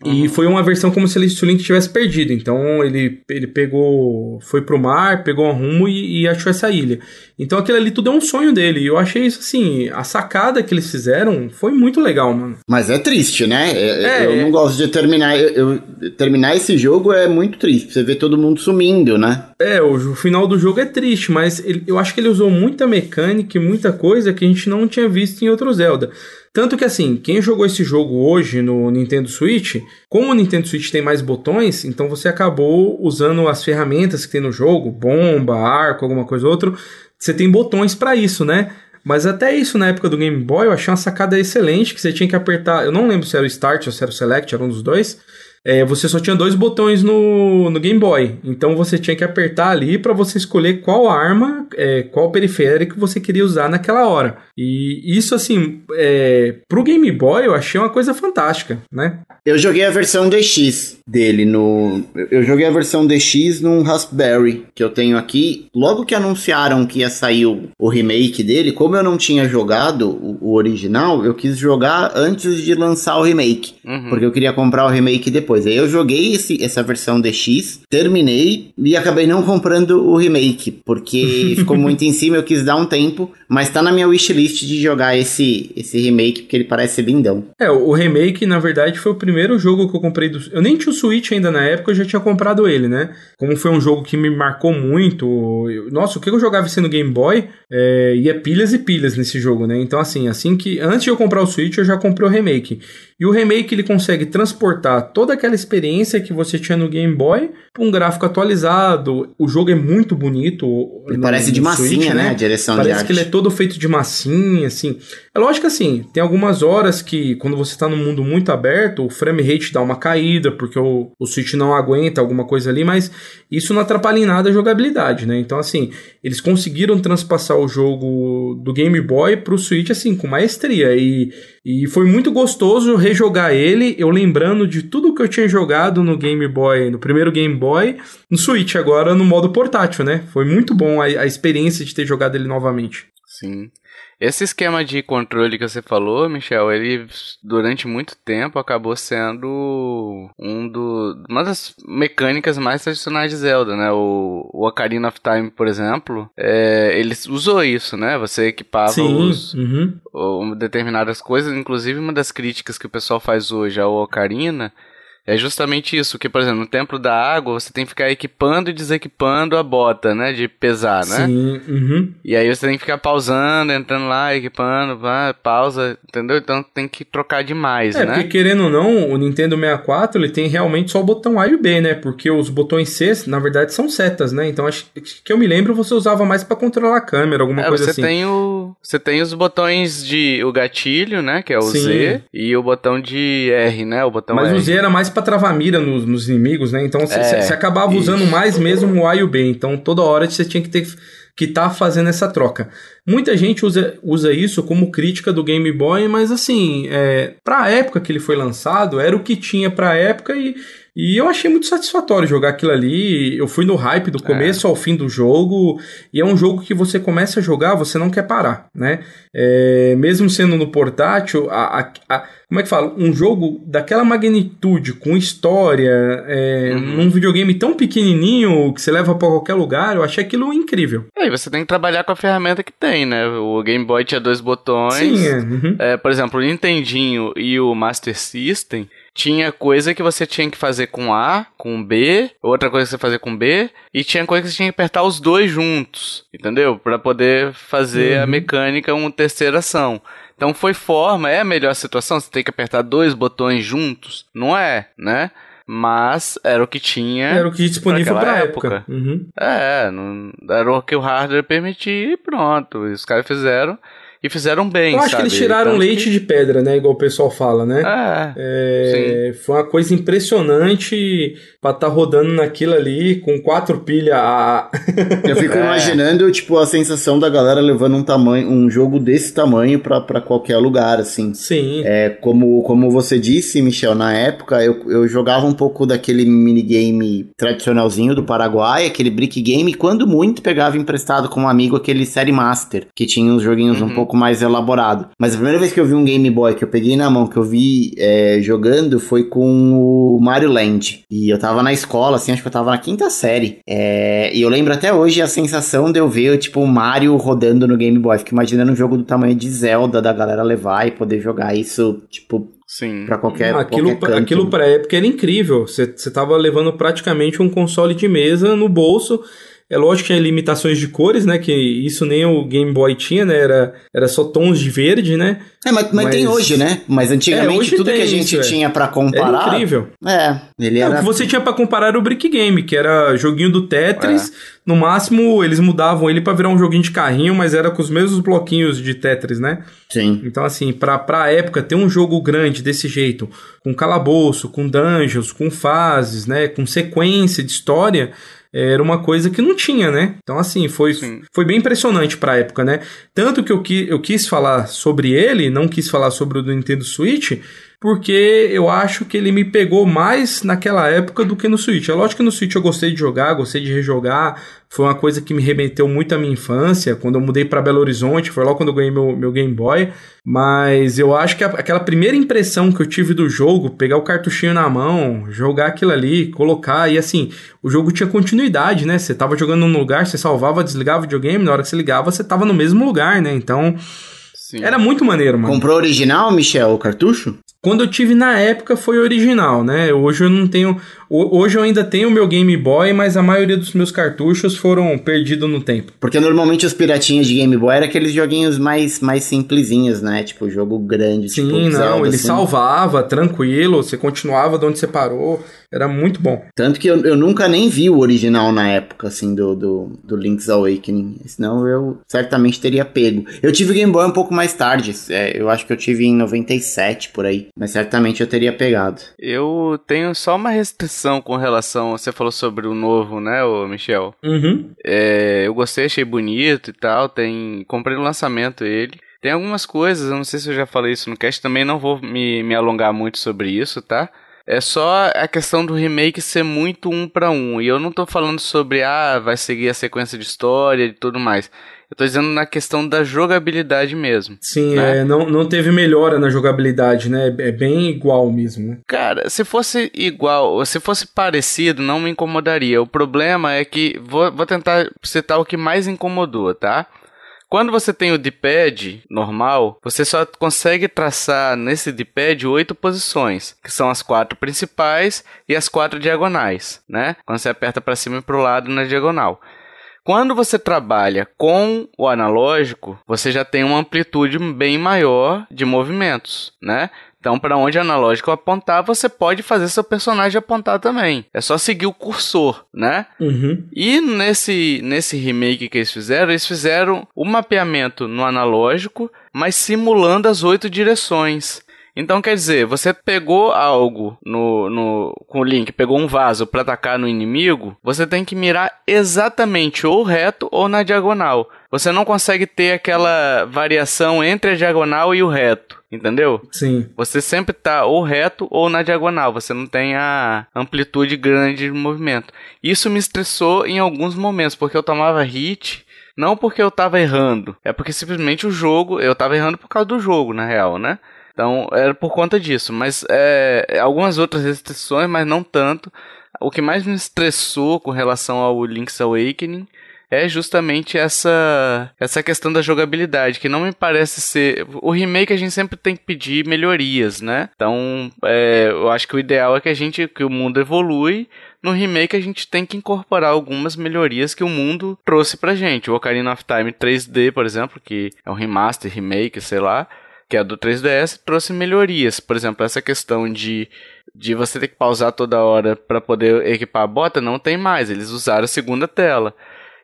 E uhum. foi uma versão como se, ele, se o Link tivesse perdido. Então ele, ele pegou. Foi pro mar, pegou um rumo e, e, achou essa ilha. Então aquilo ali tudo é um sonho dele. E eu achei isso assim. A sacada que eles fizeram foi muito legal, mano. Mas é triste, né? É, eu é... não gosto de terminar. Eu, eu, terminar esse jogo é muito triste. Você vê todo mundo sumindo, né? É, o, o final do jogo é triste, mas ele, eu acho que ele usou muita mecânica e muita coisa que a gente não tinha visto em outro Zelda. Tanto que assim, quem jogou esse jogo hoje no Nintendo Switch, como o Nintendo Switch tem mais botões, então você acabou usando as ferramentas que tem no jogo, bomba, arco, alguma coisa ou outra, você tem botões para isso, né? Mas até isso na época do Game Boy eu achei uma sacada excelente, que você tinha que apertar, eu não lembro se era o Start ou se era o Select, era um dos dois, é, você só tinha dois botões no, no Game Boy. Então você tinha que apertar ali para você escolher qual arma, é, qual periférico você queria usar naquela hora. E isso, assim, é, pro Game Boy eu achei uma coisa fantástica, né? Eu joguei a versão DX dele no. Eu joguei a versão DX num Raspberry que eu tenho aqui. Logo que anunciaram que ia sair o, o remake dele, como eu não tinha jogado o, o, original, eu quis jogar antes de lançar o remake. Uhum. Porque eu queria comprar o remake depois. Aí eu joguei esse, essa versão DX, terminei e acabei não comprando o remake. Porque ficou muito em cima, eu quis dar um tempo. Mas tá na minha wishlist de jogar esse, esse remake, porque ele parece lindão. É, o remake, na verdade, foi o primeiro jogo que eu comprei do. Eu nem tinha o Switch ainda na época, eu já tinha comprado ele, né? Como foi um jogo que me marcou muito. Eu... Nossa, o que eu jogava sendo Game Boy é... ia pilhas e pilhas nesse jogo, né? Então, assim, assim que. Antes de eu comprar o Switch, eu já comprei o remake. E o remake ele consegue transportar toda aquela experiência que você tinha no Game Boy para um gráfico atualizado. O jogo é muito bonito. Ele no, parece no de Switch, massinha, né? A direção Parece que ele é todo feito de massinha, assim. É lógico que assim, tem algumas horas que quando você está num mundo muito aberto, o frame rate dá uma caída, porque o, o Switch não aguenta alguma coisa ali, mas isso não atrapalha em nada a jogabilidade, né? Então, assim, eles conseguiram transpassar o jogo do Game Boy pro Switch, assim, com maestria. E, e foi muito gostoso rejogar ele, eu lembrando de tudo que eu tinha jogado no Game Boy, no primeiro Game Boy, no Switch agora no modo portátil, né? Foi muito bom a, a experiência de ter jogado ele novamente. Sim. Esse esquema de controle que você falou, Michel, ele durante muito tempo acabou sendo um do, uma das mecânicas mais tradicionais de Zelda, né? O, o Ocarina of Time, por exemplo, é, ele usou isso, né? Você equipava Sim, os, uhum. determinadas coisas, inclusive uma das críticas que o pessoal faz hoje ao Ocarina é justamente isso, que, por exemplo, no Templo da Água, você tem que ficar equipando e desequipando a bota, né? De pesar, né? Sim, uhum. E aí você tem que ficar pausando, entrando lá, equipando, vai, pausa, entendeu? Então tem que trocar demais, é, né? porque querendo ou não, o Nintendo 64, ele tem realmente só o botão A e o B, né? Porque os botões C, na verdade, são setas, né? Então, acho que eu me lembro, você usava mais para controlar a câmera, alguma é, coisa você assim. Tem o, você tem os botões de... o gatilho, né? Que é o Sim. Z, e o botão de R, né? O botão Mas R. o Z era mais pra travar mira nos, nos inimigos, né? Então você É, acabava isso. usando mais mesmo o A e o B. Então toda hora você tinha que ter que tá fazendo essa troca. Muita gente usa, usa isso como crítica do Game Boy, mas assim, é, pra época que ele foi lançado, era o que tinha pra época e, e eu achei muito satisfatório jogar aquilo ali. Eu fui no hype do começo ao fim do jogo, e é um jogo que você começa a jogar, você não quer parar, né? É, mesmo sendo no portátil, a, a- a- como é que fala? Um jogo daquela magnitude, com história, é, Uhum. num videogame tão pequenininho que você leva pra qualquer lugar, eu achei aquilo incrível. É, e você tem que trabalhar com a ferramenta que tem, né? O Game Boy tinha dois botões. Sim, é. uhum. É, por exemplo, o Nintendinho e o Master System tinha coisa que você tinha que fazer com A, com B, outra coisa que você fazia com B, e tinha coisa que você tinha que apertar os dois juntos, entendeu? Pra poder fazer a Uhum. mecânica uma terceira ação. Então foi forma, é a melhor situação, você tem que apertar dois botões juntos, não é, né? Mas era o que tinha. Era o que tinha disponível pra época. época. Uhum. É, não, era o que o hardware permitia e pronto. E os caras fizeram e fizeram bem, Eu acho sabe? que eles tiraram Tanto leite que- de pedra, né? Igual o pessoal fala, né? É, É, foi uma coisa impressionante pra estar rodando naquilo ali com quatro pilhas. a- Eu fico É. imaginando, tipo, a sensação da galera levando um tamanho, um jogo desse tamanho pra, pra qualquer lugar, assim. Sim. É, como, como você disse, Michel, na época eu, eu jogava um pouco daquele minigame tradicionalzinho do Paraguai, aquele brick game, e quando muito pegava emprestado com um amigo aquele Série Master, que tinha uns joguinhos um Uhum. Pouco mais elaborados. Mas a primeira vez que eu vi um Game Boy que eu peguei na mão, que eu vi é, jogando, foi com o Mario Land. E eu tava na escola, assim, acho que eu tava na quinta série. É, e eu lembro até hoje a sensação de eu ver, tipo, o Mario rodando no Game Boy. Fico imaginando um jogo do tamanho de Zelda, da galera levar e poder jogar isso, tipo, sim. pra qualquer, aquilo, qualquer canto. aquilo pra época era incrível. Você você tava levando praticamente um console de mesa no bolso. É lógico que tinha limitações de cores, né? Que isso nem o Game Boy tinha, né? Era, era só tons de verde, né? É, mas, mas, Mas- tem hoje, né? Mas antigamente É, tudo que a gente isso, é. tinha pra Era comparar. incrível. É, ele É, o era. que você tinha pra comparar era o Brick Game, que era joguinho do Tetris. No máximo, eles mudavam ele pra virar um joguinho de carrinho, mas era com os mesmos bloquinhos de Tetris, né? Sim. Então, assim, pra, pra época, ter um jogo grande desse jeito, com calabouço, com dungeons, com fases, né? Com sequência de história, era uma coisa que não tinha, né? Então, assim, foi, Sim. foi bem impressionante pra época, né? Tanto que eu, qui, eu quis falar sobre ele, não quis falar sobre o do Nintendo Switch, porque eu acho que ele me pegou mais naquela época do que no Switch. É lógico que no Switch eu gostei de jogar, gostei de rejogar, foi uma coisa que me remeteu muito à minha infância, quando eu mudei para Belo Horizonte, foi logo quando eu ganhei meu, meu Game Boy, mas eu acho que a- aquela primeira impressão que eu tive do jogo, pegar o cartuchinho na mão, jogar aquilo ali, colocar, e assim, o jogo tinha continuidade, né? Você tava jogando num lugar, você salvava, desligava o videogame, na hora que você ligava, você tava no mesmo lugar, né? Então, Sim. Era muito maneiro, mano. Comprou original, Michel, o cartucho? Quando eu tive na época foi original, né? Hoje eu não tenho. Hoje eu ainda tenho o meu Game Boy, mas a maioria dos meus cartuchos foram perdidos no tempo. Porque normalmente os piratinhas de Game Boy eram aqueles joguinhos mais, mais simplesinhos, né? Tipo, jogo grande. Sim, tipo, não, Zelda, ele assim. salvava, tranquilo, você continuava de onde você parou. Era muito bom. Tanto que eu, eu nunca nem vi o original na época, assim, do, do, do Link's Awakening. Senão eu certamente teria pego. Eu tive o Game Boy um pouco mais tarde. É, eu acho que eu tive em 97, por aí. Mas certamente eu teria pegado. Eu tenho só uma restrição com relação. Você falou sobre o novo, né, ô Michel? Uhum. É, eu gostei, achei bonito e tal. Tem. Comprei no lançamento ele. Tem algumas coisas, eu não sei se eu já falei isso no cast, também não vou me, me alongar muito sobre isso, tá? É só a questão do remake ser muito um para um. E eu não tô falando sobre, ah, vai seguir a sequência de história e tudo mais. Eu tô dizendo na questão da jogabilidade mesmo. Sim, né? é, não, não teve melhora na jogabilidade, né? É bem igual mesmo, né? Cara, se fosse igual, se fosse parecido, não me incomodaria. O problema é que, vou, vou tentar citar o que mais incomodou, tá? Quando você tem o D-pad normal, você só consegue traçar nesse D-pad oito posições, que são as quatro principais e as quatro diagonais, né? Quando você aperta para cima e para o lado na diagonal. Quando você trabalha com o analógico, você já tem uma amplitude bem maior de movimentos, né? Então, para onde o analógico apontar, você pode fazer seu personagem apontar também. É só seguir o cursor, né? Uhum. E nesse, nesse remake que eles fizeram, eles fizeram o mapeamento no analógico, mas simulando as oito direções. Então quer dizer, você pegou algo no, no com o Link, pegou um vaso para atacar no inimigo, você tem que mirar exatamente ou reto ou na diagonal. Você não consegue ter aquela variação entre a diagonal e o reto, entendeu? Sim. Você sempre tá ou reto ou na diagonal, você não tem a amplitude grande de movimento. Isso me estressou em alguns momentos, porque eu tomava hit não porque eu tava errando, é porque simplesmente o jogo, eu tava errando por causa do jogo, na real, né? Então era por conta disso, mas é, algumas outras restrições, mas não tanto. O que mais me estressou com relação ao Link's Awakening é justamente essa essa questão da jogabilidade, que não me parece ser. O remake a gente sempre tem que pedir melhorias, né? Então é, eu acho que o ideal é que a gente que o mundo evolui. No remake a gente tem que incorporar algumas melhorias que o mundo trouxe pra gente. O Ocarina of Time 3D, por exemplo, que é um remaster, remake, sei lá que é a do 3DS, trouxe melhorias. Por exemplo, essa questão de, de você ter que pausar toda hora para poder equipar a bota, não tem mais. Eles usaram a segunda tela.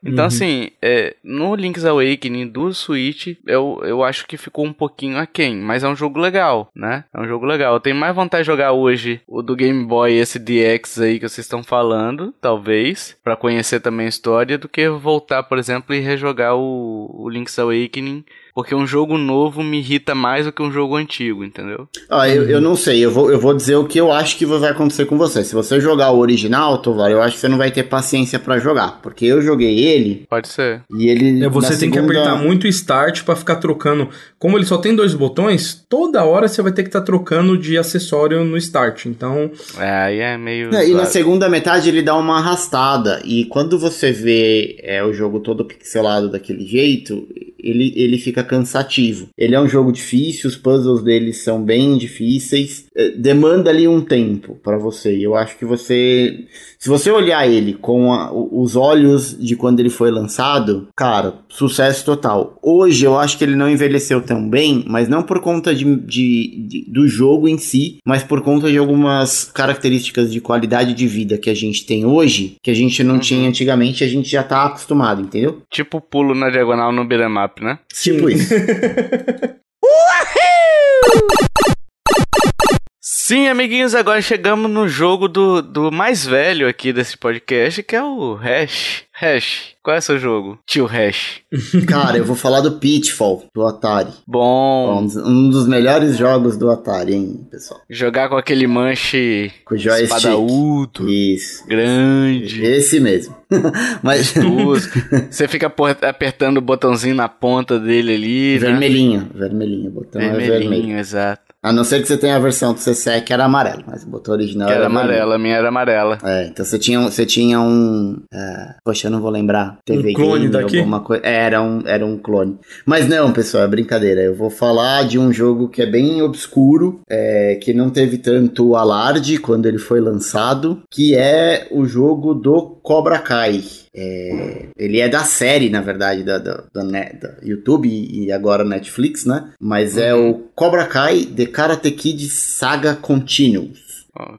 Então, Uhum. assim, é, no Link's Awakening do Switch, eu, eu acho que ficou um pouquinho aquém, mas é um jogo legal, né? É um jogo legal. Eu tenho mais vontade de jogar hoje o do Game Boy, esse DX aí que vocês estão falando, talvez, pra conhecer também a história, do que voltar, por exemplo, e rejogar o, o Link's Awakening, porque um jogo novo me irrita mais do que um jogo antigo, entendeu? Ah, eu, eu não sei, eu vou, eu vou dizer o que eu acho que vai acontecer com você. Se você jogar o original, Tovar, eu acho que você não vai ter paciência pra jogar. Porque eu joguei ele Pode ser. e ele. É, você na tem que segunda- apertar muito start pra ficar trocando. Como ele só tem dois botões, toda hora você vai ter que estar trocando de acessório no start. Então, É, aí é meio. É, e na segunda metade ele dá uma arrastada. E quando você vê é, o jogo todo pixelado daquele jeito, ele, ele fica cansativo. Ele é um jogo difícil, os puzzles dele são bem difíceis. é, demanda ali um tempo pra você. Eu acho que você. Se você olhar ele com a- os olhos de quando ele foi lançado, cara, sucesso total. Hoje eu acho que ele não envelheceu tão bem, mas não por conta de, de- de- do jogo em si, mas por conta de algumas características de qualidade de vida que a gente tem hoje, que a gente não tinha antigamente, a gente já tá acostumado, entendeu? Tipo pulo na diagonal no beat'em né? Tipo sim. isso. Sim, amiguinhos, agora chegamos no jogo do, do mais velho aqui desse podcast, que é o Hash. Hash, qual é o seu jogo? Tio Hash. Cara, eu vou falar do Pitfall, do Atari. Um Bom, dos, um dos melhores jogos do Atari, hein, pessoal? jogar com aquele manche Com o joystick. espadaúdo, Isso. grande, Esse mesmo. Mas. Você fica apertando o botãozinho na ponta dele ali, né? vermelhinho, vermelhinho, o botão é vermelho. Vermelhinho, exato. A não ser que você tenha a versão do CCE que era amarelo, mas o botão original Que era vermelho. amarela, a minha era amarela. É, então você tinha, você tinha um. é, poxa, eu não vou lembrar. TV Um clone Game, daqui? alguma coisa. É, era um, era um clone. Mas não, pessoal, é brincadeira. Eu vou falar de um jogo que é bem obscuro, é, que não teve tanto alarde quando ele foi lançado, que é o jogo do Cobra Kai. É, ele é da série, na verdade, da, da, da, da YouTube e agora Netflix, né? Mas é Uhum. o Cobra Kai The Karate Kid Saga Continuous.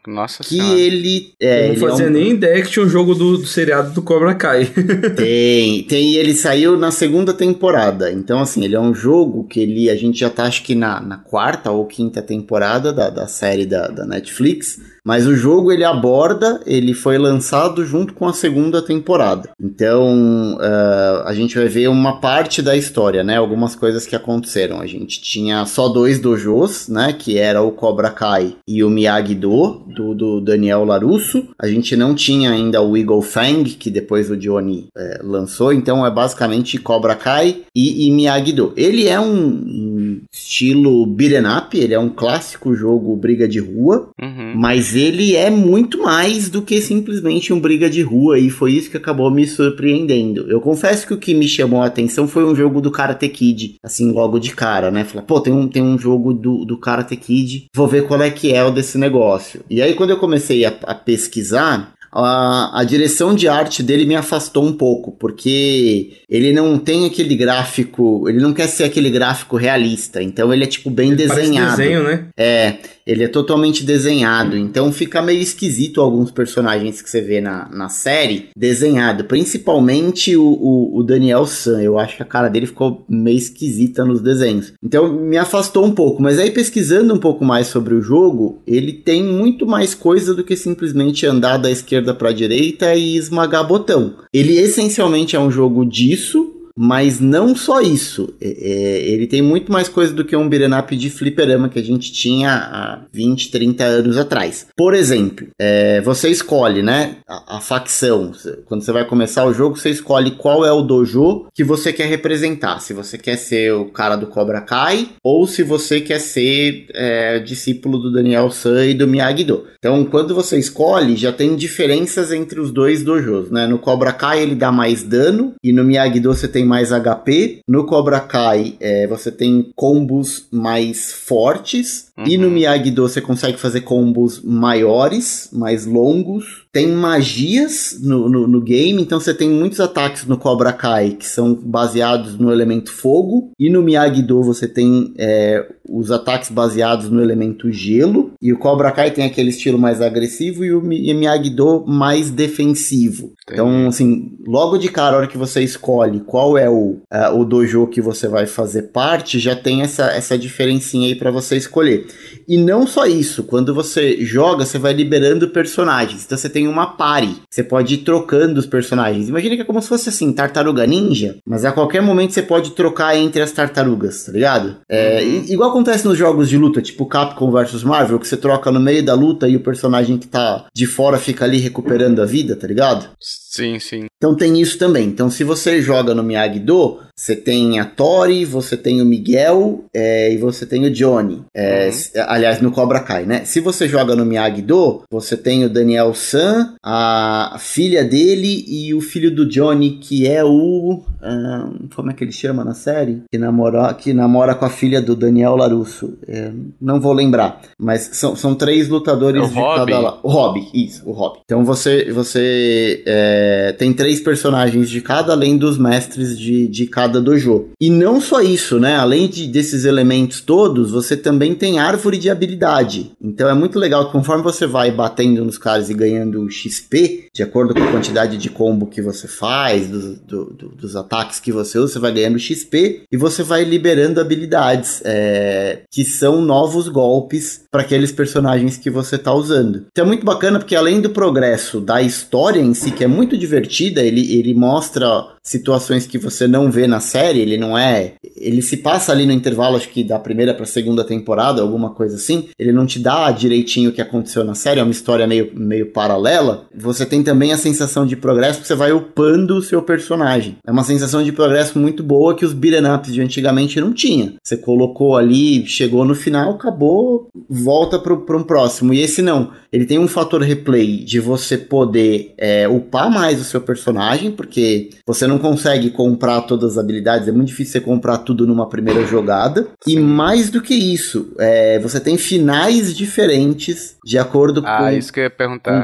Nossa Que senhora. ele. É, não é fazia um- nem ideia que tinha um jogo do, do seriado do Cobra Kai. Tem, tem, ele saiu na segunda temporada. Então, assim, ele é um jogo que ele, a gente já tá, acho que na, na quarta ou quinta temporada da, da série da, da Netflix. Mas o jogo ele aborda, ele foi lançado junto com a segunda temporada. Então ah, a gente vai ver uma parte da história, né? Algumas coisas que aconteceram. A gente tinha só dois dojos, né? Que era o Cobra Kai e o Miyagi-Do, do, do Daniel Larusso. A gente não tinha ainda o Eagle Fang, que depois o Johnny eh, lançou. Então é basicamente Cobra Kai e, e Miyagi-Do. Ele é um estilo beat'em up, ele é um clássico jogo briga de rua. Uhum. Mas ele é muito mais do que simplesmente um briga de rua e foi isso que acabou me surpreendendo. Eu confesso que o que me chamou a atenção foi um jogo do Karate Kid, assim, logo de cara, né? Falar, pô, tem um, tem um jogo do, do Karate Kid, vou ver qual é que é o desse negócio. E aí quando eu comecei a, a pesquisar, a, a direção de arte dele me afastou um pouco, porque ele não tem aquele gráfico, ele não quer ser aquele gráfico realista, então ele é tipo bem Parece desenhado. desenho, né? É, ele é totalmente desenhado, então fica meio esquisito alguns personagens que você vê na, na série desenhado, principalmente o, o, o Daniel San, eu acho que a cara dele ficou meio esquisita nos desenhos. Então me afastou um pouco, mas aí pesquisando um pouco mais sobre o jogo, ele tem muito mais coisa do que simplesmente andar da esquerda para a direita e esmagar botão. Ele essencialmente é um jogo disso, mas não só isso. É, é, ele tem muito mais coisa do que um up de fliperama que a gente tinha há 20, 30 anos atrás. Por exemplo, é, você escolhe, né, a, a facção. Quando você vai começar o jogo, você escolhe qual é o dojo que você quer representar. Se você quer ser o cara do Cobra Kai ou se você quer ser é, discípulo do Daniel San e do Miyagi-Do. Então, quando você escolhe, já tem diferenças entre os dois dojos, né? No Cobra Kai ele dá mais dano e no Miyagi-Do você tem mais HP. No Cobra Kai é, você tem combos mais fortes. E no Uhum. Miyagi-Do você consegue fazer combos maiores, mais longos. Tem magias no, no, no game, então você tem muitos ataques no Cobra Kai que são baseados no elemento fogo. E no Miyagi-Do você tem é, os ataques baseados no elemento gelo. E o Cobra Kai tem aquele estilo mais agressivo e o Mi- Miyagi-Do mais defensivo. Então, assim, logo de cara, a hora que você escolhe qual é o, é, o dojo que você vai fazer parte, já tem essa, essa diferencinha aí pra você escolher. E não só isso, quando você joga, você vai liberando personagens. Então você tem uma party. Você pode ir trocando os personagens. Imagina que é como se fosse assim, tartaruga ninja, mas a qualquer momento você pode trocar entre as tartarugas, tá ligado? É, Uhum. igual acontece nos jogos de luta, tipo Capcom vs Marvel, que você troca no meio da luta e o personagem que tá de fora fica ali recuperando a vida, tá ligado? Sim, sim. Então tem isso também. Então se você joga no Miyagi-Do, você tem a Tori, você tem o Miguel é, e você tem o Johnny. É, Uhum. Aliás, no Cobra Kai, né? Se você joga no Miyagi-Do, você tem o Daniel San, a filha dele e o filho do Johnny, que é o... ah, como é que ele chama na série? Que namora, que namora com a filha do Daniel Larusso. É, não vou lembrar. Mas são, são três lutadores É o de Robbie. cada. O Hobby, isso, o Hobby. Então você, você é, tem três personagens de cada, além dos mestres de, de cada dojo. E não só isso, né? Além de, desses elementos todos, você também tem árvore de habilidade. Então é muito legal que conforme você vai batendo nos caras e ganhando XP, de acordo com a quantidade de combo que você faz, dos, do- do- dos ataques que você usa, você vai ganhando XP e você vai liberando habilidades é, que são novos golpes para aqueles personagens que você tá usando. Então é muito bacana porque além do progresso da história em si, que é muito divertida, ele, ele mostra situações que você não vê na série, ele não é. Ele se passa ali no intervalo, acho que da primeira pra segunda temporada, alguma coisa assim. Ele não te dá direitinho o que aconteceu na série, é uma história meio, meio paralela. Você tem também a sensação de progresso, porque você vai upando o seu personagem. É uma sensação de progresso muito boa que os beat'em ups de antigamente não tinha. Você colocou ali, chegou no final, acabou, volta para um próximo. E esse não. Ele tem um fator replay de você poder é, upar mais o seu personagem, porque você não consegue comprar todas as habilidades, é muito difícil você comprar tudo numa primeira jogada. E mais do que isso, é, você tem finais diferentes de acordo ah, com.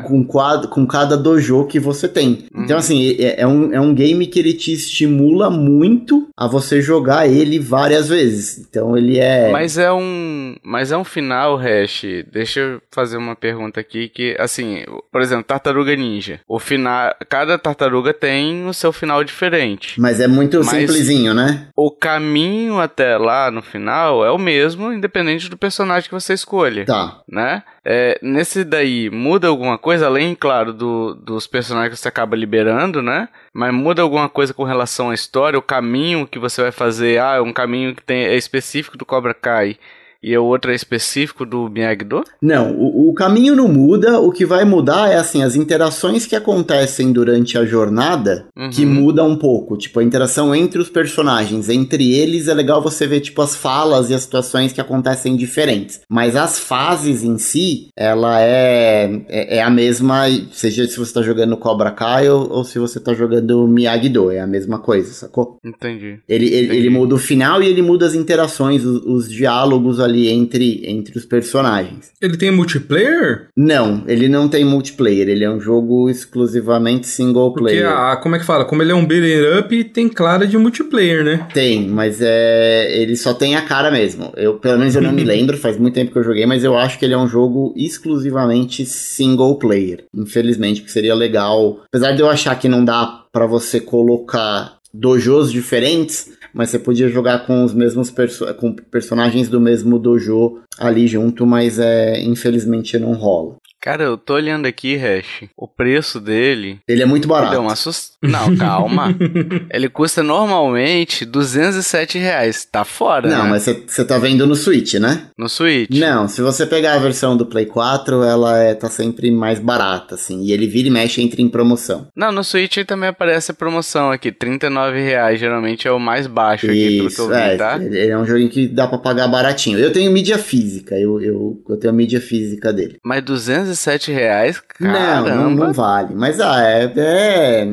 Com, com, quadro, com cada dojo que você tem. Uhum. Então, assim, é, é, um, é um game que ele te estimula muito a você jogar ele várias vezes. Então ele é. Mas é um. Mas é um final, Hash. Deixa eu fazer uma pergunta aqui que, assim, por exemplo, Tartaruga Ninja. O final. Cada tartaruga tem o seu final diferente. Mas é muito mas simplesinho, né? O caminho até lá no final é o mesmo, independente do personagem que você escolha. Tá. Né? É, nesse daí, muda alguma coisa, além, claro, do, dos personagens que você acaba liberando, né? Mas muda alguma coisa com relação à história, o caminho que você vai fazer. Ah, é um caminho que tem, é específico do Cobra Kai e o outro é específico do Miyagi-Do? Não, o, o, caminho não muda, o que vai mudar é assim, as interações que acontecem durante a jornada uhum. que muda um pouco, tipo a interação entre os personagens, entre eles é legal você ver tipo as falas e as situações que acontecem diferentes, mas as fases em si, ela é, é, é a mesma, seja se você tá jogando Cobra Kai ou, ou se você tá jogando Miyagi-Do, é a mesma coisa, sacou? Entendi. Ele, ele, Entendi. ele muda o final e ele muda as interações, os, os diálogos ali entre, entre os personagens. Ele tem multiplayer? Não, ele não tem multiplayer. Ele é um jogo exclusivamente single player. Porque, a, como é que fala? Como ele é um beat'em up, tem clara de multiplayer, né? Tem, mas é ele só tem a cara mesmo. Eu, pelo menos eu não me lembro, faz muito tempo que eu joguei, mas eu acho que ele é um jogo exclusivamente single player. Infelizmente, porque seria legal. Apesar de eu achar que não dá para você colocar dojos diferentes, mas você podia jogar com os mesmos perso com personagens do mesmo dojo ali junto, mas é infelizmente não rola. Cara, eu tô olhando aqui, Hash. O preço dele. Ele é muito barato. Deu uma assust... Não, calma. ele custa normalmente 207 reais. Tá fora, Não, né? mas você tá vendo no Switch, né? No Switch. Não, se você pegar a versão do Play 4, ela é, tá sempre mais barata, assim. E ele vira e mexe entre em promoção. Não, no Switch também aparece a promoção aqui. 39 reais geralmente é o mais baixo aqui, Isso, pelo que eu vi, é, tá? Ele é um jogo que dá pra pagar baratinho. Eu tenho mídia física, eu, eu, eu tenho a mídia física dele. Mas 207 reais, caramba. Não, não, não vale. Mas ah, é. é...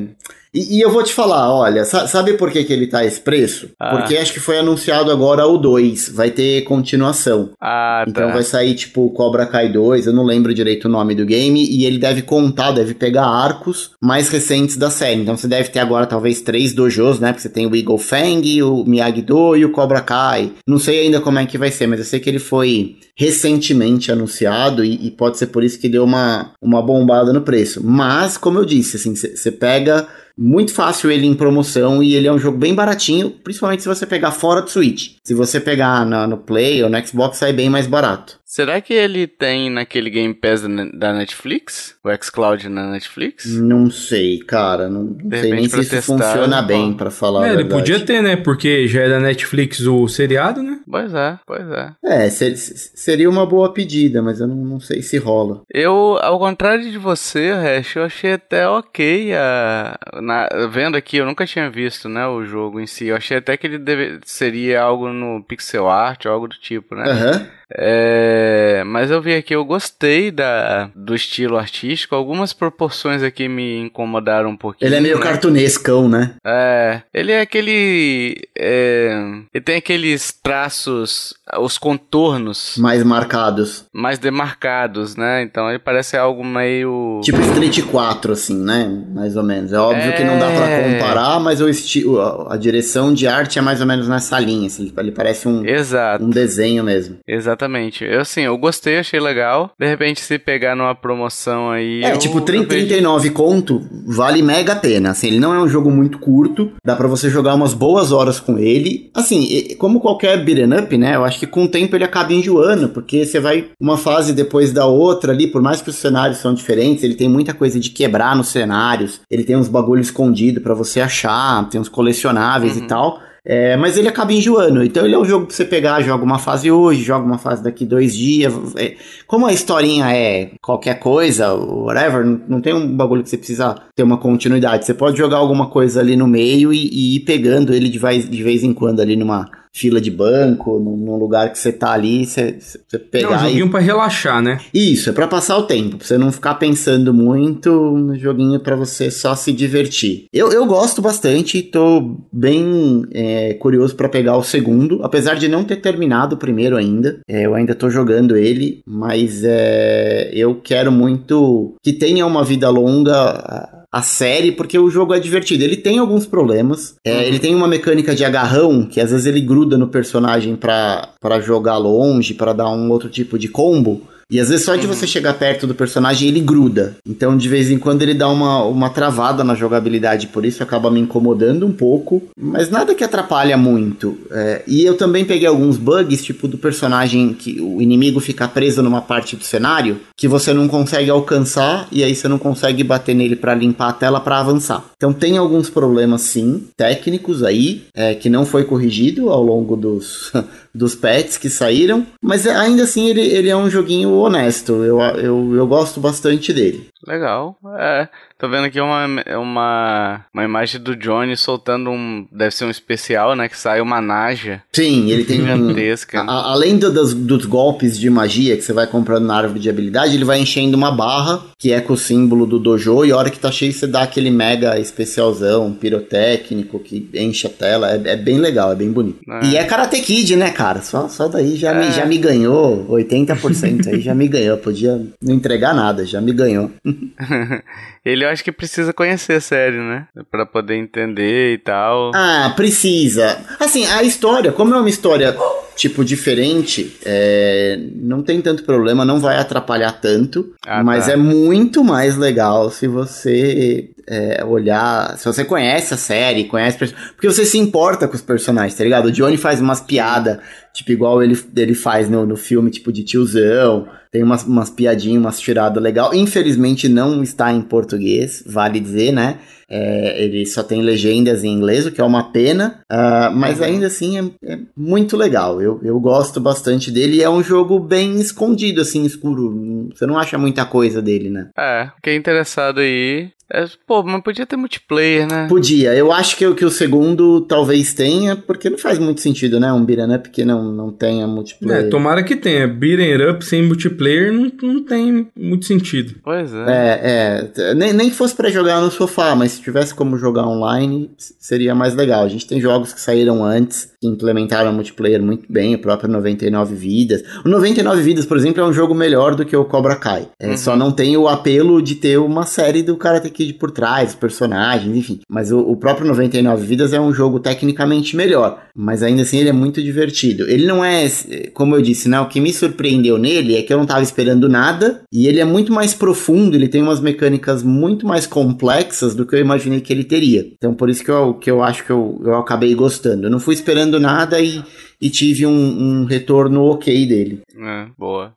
E, e, eu vou te falar, olha, sabe por que, que ele tá esse preço? Ah. Porque acho que foi anunciado agora o 2, vai ter continuação. Ah, tá. Então vai sair tipo Cobra Kai 2, eu não lembro direito o nome do game, e ele deve contar, deve pegar arcos mais recentes da série. Então você deve ter agora talvez três dojos, né? Porque você tem o Eagle Fang, o Miyagi-Do e o Cobra Kai. Não sei ainda como é que vai ser, mas eu sei que ele foi recentemente anunciado e, e pode ser por isso que deu uma, uma bombada no preço. Mas, como eu disse, assim, você pega muito fácil ele em promoção e ele é um jogo bem baratinho, principalmente se você pegar fora do Switch. Se você pegar na, no Play ou no Xbox, sai bem mais barato. Será que ele tem naquele Game Pass da Netflix? O xCloud na Netflix? Não sei, cara. Não, não sei nem se isso funciona bem, para falar é, a ele podia ter, né? Porque já é da Netflix o seriado, né? Pois é, pois é. É, ser, seria uma boa pedida, mas eu não, não, sei se rola. Eu, ao contrário de você, Hash, eu achei até ok a... Na, vendo aqui, eu nunca tinha visto, né, o jogo em si. Eu achei até que ele deve, seria algo no pixel art, algo do tipo, né? Aham. Uhum. É, mas eu vi aqui, eu gostei da, do estilo artístico. Algumas proporções aqui me incomodaram um pouquinho. Ele é meio né? cartunescão, né? É, ele é aquele. É, ele tem aqueles traços, os contornos. Mais marcados. Mais demarcados, né? Então ele parece algo meio. Tipo Street 4, assim, né? Mais ou menos. É óbvio é... que não dá pra é. comparar, mas o estilo, a direção de arte é mais ou menos nessa linha. Assim, ele parece um, Exato. um desenho mesmo. Exato. Exatamente. Eu, assim, eu, gostei, achei legal. De repente, se pegar numa promoção aí. É, eu- tipo, eu 30, vejo- 39 conto vale mega a pena. Assim, ele não é um jogo muito curto, dá pra você jogar umas boas horas com ele. Assim, como qualquer beat'em up, né? Eu acho que com o tempo ele acaba enjoando, porque você vai uma fase depois da outra ali, por mais que os cenários são diferentes, ele tem muita coisa de quebrar nos cenários, ele tem uns bagulho escondido pra você achar, tem uns colecionáveis e tal. É, mas ele acaba enjoando. Então ele é um jogo pra você pegar, joga uma fase hoje, joga uma fase daqui dois dias. É, como a historinha é qualquer coisa, whatever, não, não tem um bagulho que você precisa ter uma continuidade. Você pode jogar alguma coisa ali no meio e, e ir pegando ele de vez, de vez em quando ali numa fila de banco, num, num lugar que você tá ali, você, você É um pegar e joguinho pra relaxar, né? isso, é pra passar o tempo, pra você não ficar pensando muito, um joguinho pra você só se divertir. Eu, eu gosto bastante, tô bem é, curioso pra pegar o segundo, apesar de não ter terminado o primeiro ainda. É, eu ainda tô jogando ele, mas é, eu quero muito que tenha uma vida longa a- série, porque o jogo é divertido. Ele tem alguns problemas. É, Uhum. Ele tem uma mecânica de agarrão, que às vezes ele gruda no personagem pra jogar longe, pra dar um outro tipo de combo. E às vezes só de você chegar perto do personagem ele gruda. Então de vez em quando ele dá uma, uma travada na jogabilidade, por isso acaba me incomodando um pouco. Mas nada que atrapalha muito. É, e eu também peguei alguns bugs, tipo do personagem que o inimigo fica preso numa parte do cenário que você não consegue alcançar e aí você não consegue bater nele pra limpar a tela pra avançar. Então tem alguns problemas sim, técnicos aí, é, que não foi corrigido ao longo dos, dos pets que saíram, mas ainda assim ele, ele é um joguinho honesto, eu, eu, eu gosto bastante dele. Legal. É, tô vendo aqui uma, uma, uma imagem do Johnny soltando um. Deve ser um especial, né? Que sai uma Naja Sim, ele tem um, gigantesca. A- a- além do- dos, dos golpes de magia que você vai comprando na árvore de habilidade, ele vai enchendo uma barra, que é com o símbolo do dojo, e a hora que tá cheio você dá aquele mega especialzão, pirotécnico, que enche a tela. É, é bem legal, é bem bonito. É. E é Karate Kid, né, cara? Só, só daí já, É. me, já me ganhou, 80% aí já me ganhou. Podia não entregar nada, já me ganhou. Ele eu acho que precisa conhecer a série, né? Pra poder entender e tal. Ah, precisa. Assim, a história, como é uma história tipo diferente, é, não tem tanto problema, não vai atrapalhar tanto, Ah, mas tá. é muito mais legal se você é, olhar, se você conhece a série, conhece porque você se importa com os personagens, tá ligado? O Johnny faz umas piadas, tipo igual ele, ele faz no, no filme, tipo de tiozão. Tem umas, umas piadinhas, umas tiradas legal. Infelizmente não está em português, vale dizer, né? É, ele só tem legendas em inglês, o que é uma pena, ah, mas ainda assim é, é muito legal. Eu, eu gosto bastante dele e é um jogo bem escondido, assim, escuro. Você não acha muita coisa dele, né? É, quem é interessado aí. É, pô, mas podia ter multiplayer, né? Podia, eu acho que, o- que o segundo talvez tenha, porque não faz muito sentido, né? Um beat'em up que não, não tenha É, multiplayer. tomara que tenha. Beating up sem multiplayer não, não tem muito sentido. Pois é. É, é, nem, nem que fosse pra jogar no sofá, mas se tivesse como jogar online, seria mais legal. A gente tem jogos que saíram antes, que implementaram multiplayer muito bem, o próprio 99 Vidas. O 99 Vidas, por exemplo, é um jogo melhor do que o Cobra Kai. É, Uhum. Só não tem o apelo de ter uma série do Karate Kid por trás, os personagens, enfim. Mas o, o próprio 99 Vidas é um jogo tecnicamente melhor, mas ainda assim ele é muito divertido. Ele não é, como eu disse, né? O que me surpreendeu nele é que eu não tava esperando nada, e ele é muito mais profundo, ele tem umas mecânicas muito mais complexas do que eu imaginei que ele teria. Então por isso que eu, que eu acho que eu, eu acabei gostando. Eu não fui esperando nada e, e tive um, um retorno ok dele. É, boa.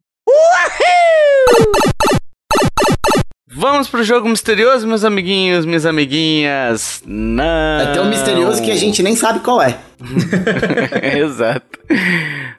Vamos pro jogo misterioso, meus amiguinhos, minhas amiguinhas. Não. É tão misterioso que a gente nem sabe qual é. Exato.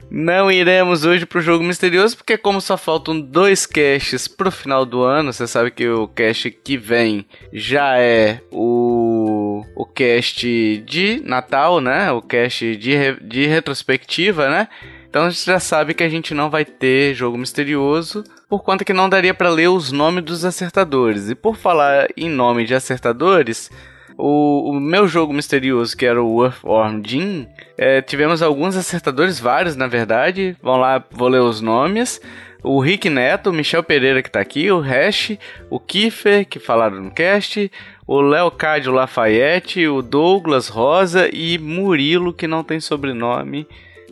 Não iremos hoje pro jogo misterioso, porque como só faltam dois caches pro final do ano, você sabe que o cache que vem já é o, o cast de Natal, né? O cast de, re- de retrospectiva, né? Então a gente já sabe que a gente não vai ter jogo misterioso, por conta que não daria para ler os nomes dos acertadores. E por falar em nome de acertadores, o, o meu jogo misterioso, que era o Earthworm Jim, é, tivemos alguns acertadores, vários na verdade. Vão lá, vou ler os nomes. O Rick Neto, o Michel Pereira que tá aqui, o Hash, o Kiefer, que falaram no cast, o Leocádio Lafayette, o Douglas Rosa e Murilo, que não tem sobrenome.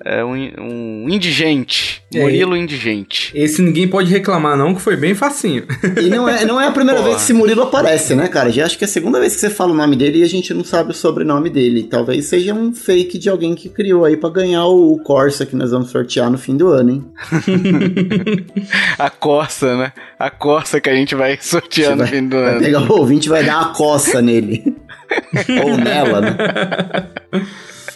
É um, um indigente. É, Murilo indigente. Esse ninguém pode reclamar, não, que foi bem facinho. E não é, não é a primeira Porra. vez que esse Murilo aparece, né, cara? Já acho que é a segunda vez que você fala o nome dele e a gente não sabe o sobrenome dele. Talvez seja um fake de alguém que criou aí pra ganhar o Corsa que nós vamos sortear no fim do ano, hein? A Corsa, né? A Corsa que a gente vai sortear no vai, fim do vai ano. pegar o ouvinte vai dar uma coça nele. Ou nela, né?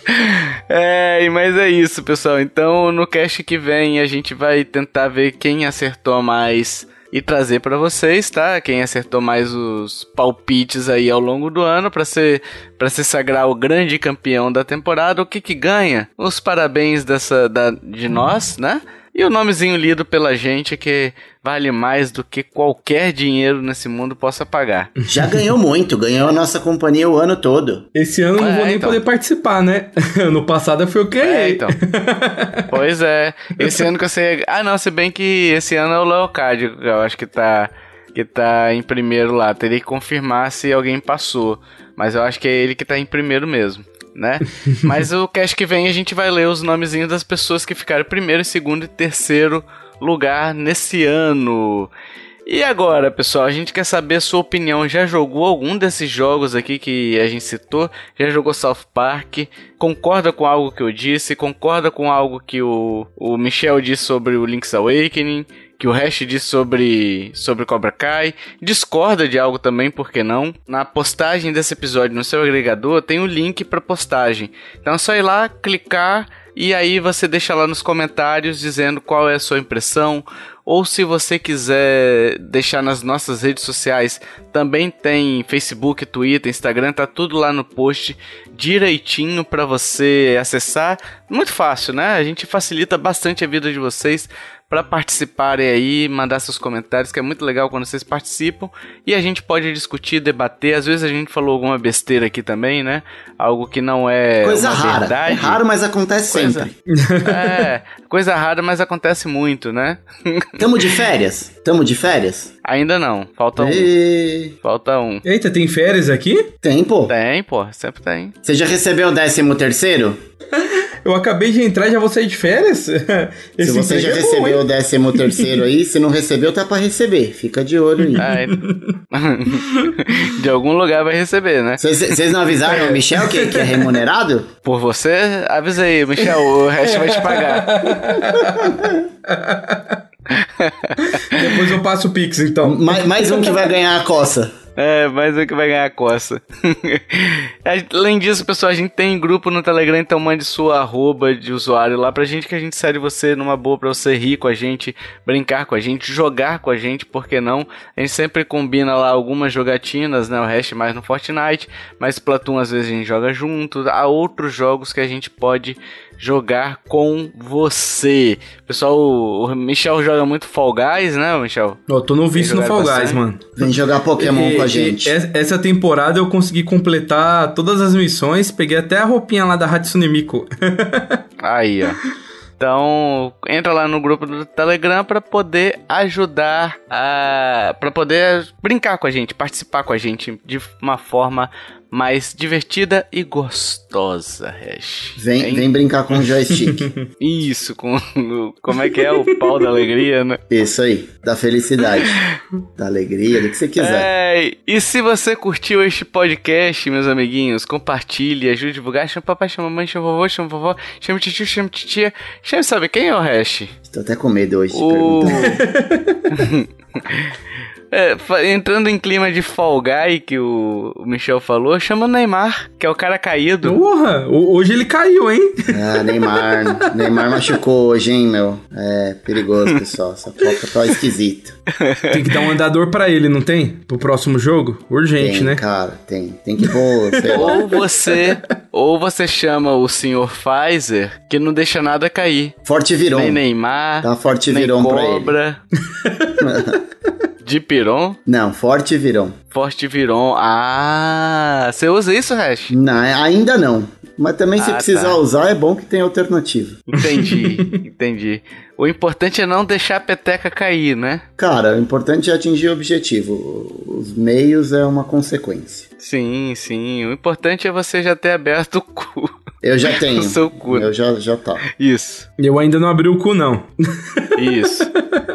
É, mas é isso, pessoal. Então, no cast que vem, a gente vai tentar ver quem acertou mais e trazer pra vocês, tá? Quem acertou mais os palpites aí ao longo do ano pra ser para se sagrar o grande campeão da temporada. O que que ganha? Os parabéns dessa da, de nós, né? E o nomezinho lido pela gente que vale mais do que qualquer dinheiro nesse mundo possa pagar. Já ganhou muito, ganhou a nossa companhia o ano todo. Esse ano eu não É, vou nem então. poder participar, né? no passado foi o que É, então. pois é. Esse ano que você. Ah, não, se bem que esse ano é o Leocádio, eu acho que tá. Que tá em primeiro lá. Teria que confirmar se alguém passou. Mas eu acho que é ele que tá em primeiro mesmo. Né? Mas o cast que vem a gente vai ler os nomezinhos das pessoas que ficaram primeiro, segundo e terceiro lugar nesse ano. E agora, pessoal, a gente quer saber a sua opinião. Já jogou algum desses jogos aqui que a gente citou? Já jogou South Park? Concorda com algo que eu disse? Concorda com algo que o, o Michel disse sobre o Link's Awakening? Que o Hash disse sobre, sobre Cobra Kai? Discorda de algo também, por que não? Na postagem desse episódio no seu agregador tem o link para postagem. Então é só ir lá, clicar e aí você deixa lá nos comentários dizendo qual é a sua impressão, ou se você quiser deixar nas nossas redes sociais, também tem Facebook, Twitter, Instagram, tá tudo lá no post direitinho para você acessar. Muito fácil, né? A gente facilita bastante a vida de vocês para participarem aí, mandar seus comentários, que é muito legal quando vocês participam e a gente pode discutir, debater. Às vezes a gente falou alguma besteira aqui também, né? Algo que não é Coisa uma rara. verdade. É raro, mas acontece Coisa- sempre. É, coisa rara, mas acontece muito, né? Tamo de férias? Tamo de férias? Ainda não, falta um. E... Falta um. Eita, tem férias aqui? Tem, pô. Tem, pô, sempre tem. Você já recebeu o décimo terceiro? Eu acabei de entrar e já vou sair de férias? Esse Se você já é bom, recebeu hein? o décimo terceiro aí, se não recebeu, tá pra receber. Fica de olho aí. Ai. De algum lugar vai receber, né? Vocês vocês não avisaram o Michel que, que é remunerado? Por você, avisei, Michel, o resto vai te pagar. Depois eu passo o Pix, então. Mais, mais um que vai ganhar a coça. É, mais um que vai ganhar a coça. Além disso, pessoal, a gente tem grupo no Telegram, então mande sua arroba de usuário lá pra gente que a gente segue você numa boa pra você rir com a gente, brincar com a gente, jogar com a gente, por que não? A gente sempre combina lá algumas jogatinas, né? O resto mais no Fortnite, mas Splatoon às vezes a gente joga junto. Há outros jogos que a gente pode jogar com você. Pessoal, o Michel joga muito Fall Guys, né, Michel? Ó, tô no vício no Fall Guys, mano. Vem jogar Pokémon E- com a gente. es- Essa temporada eu consegui completar todas as missões, peguei até a roupinha lá da Hatsune Miku. Aí, ó. Então, entra lá no grupo do Telegram para poder ajudar a para poder brincar com a gente, participar com a gente de uma forma mais divertida e gostosa, Hash. Vem, Hein? vem brincar com o joystick. Isso, com o- como é que é o pau da alegria, né? Isso aí. Da felicidade. Da alegria, do que você quiser. É, e se você curtiu este podcast, meus amiguinhos, compartilhe, ajude a divulgar. Chama papai, chama mamãe, chama vovô, chama vovó, chama tio, chama titia. Chama, sabe quem é o Hash? Tô até com medo hoje de O... perguntar. É, entrando em clima de Fall Guy, que o, Michel falou, chama o Neymar, que é o cara caído. Porra, ho- hoje ele caiu, hein? Ah, Neymar. Neymar machucou hoje, hein, meu? É perigoso, pessoal. Essa Copa tá esquisito. Tem que dar um andador pra ele, não tem? Pro próximo jogo? Urgente, Tem, né? cara, tem. Tem que pôr, sei lá. Ou você, ou você chama o senhor Pfizer, que não deixa nada cair. Forte Viron. Nem Neymar, Dá forte nem Viron pra ele. De Piron, Não, Forte Viron. Forte Viron. Ah, você usa isso, Hash? Não, ainda não. Mas também se Ah, precisar tá. usar, é bom que tem alternativa. Entendi, entendi. O importante é não deixar a peteca cair, né? Cara, o importante é atingir o objetivo. Os meios é uma consequência. Sim, sim. O importante é você já ter aberto o cu. Eu já tenho. no seu cu. Eu já, já tá. Isso, Eu ainda não abri o cu, não. isso.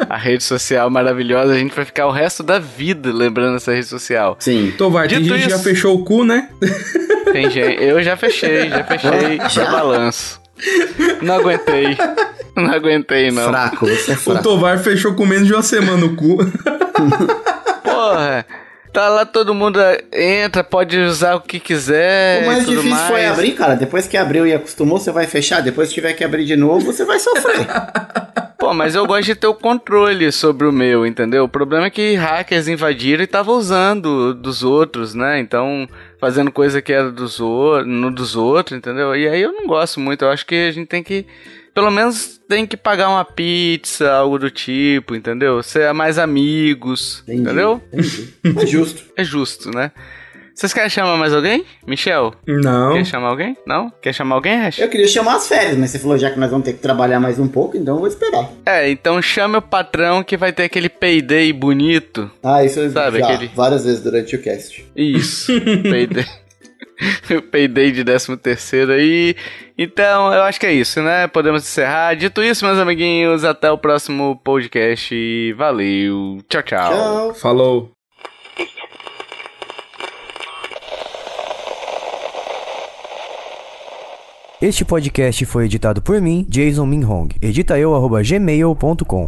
A rede social maravilhosa, a gente vai ficar o resto da vida lembrando essa rede social. Sim. Tô, vai, tem Dito gente que já isso- fechou o cu, né? Tem gente, eu já fechei, já fechei, já balanço. Não aguentei. Não aguentei, não. Fraco, você é O fraco. Tovar fechou com menos de uma semana o cu. Porra. Tá lá, todo mundo entra, pode usar o que quiser. O mais difícil mais. foi abrir, cara. Depois que abriu e acostumou, você vai fechar. Depois que tiver que abrir de novo, você vai sofrer. Pô, mas eu gosto de ter o controle sobre o meu, entendeu? O problema é que hackers invadiram e estavam usando dos outros, né? Então, fazendo coisa que era dos outros, no dos outros, entendeu? E aí eu não gosto muito. Eu acho que a gente tem que. Pelo menos tem que pagar uma pizza, algo do tipo, entendeu? Ser mais amigos, Entendi, entendeu? Entendi. É justo. É justo, né? Vocês querem chamar mais alguém? Michel? Não. Quer chamar alguém? Não? Quer chamar alguém, Hash? Eu queria chamar as férias, mas você falou já que nós vamos ter que trabalhar mais um pouco, então eu vou esperar. É, então chame o patrão que vai ter aquele payday bonito. Ah, isso eu Sabe, já aquele- várias vezes durante o cast. Isso, payday. O payday de 13 terceiro aí. Então, eu acho que é isso, né? Podemos encerrar. Dito isso, meus amiguinhos, até o próximo podcast. Valeu. Tchau, tchau. Tchau. Falou. Este podcast foi editado por mim, Jason Minhong. Edita eu, arroba gmail.com.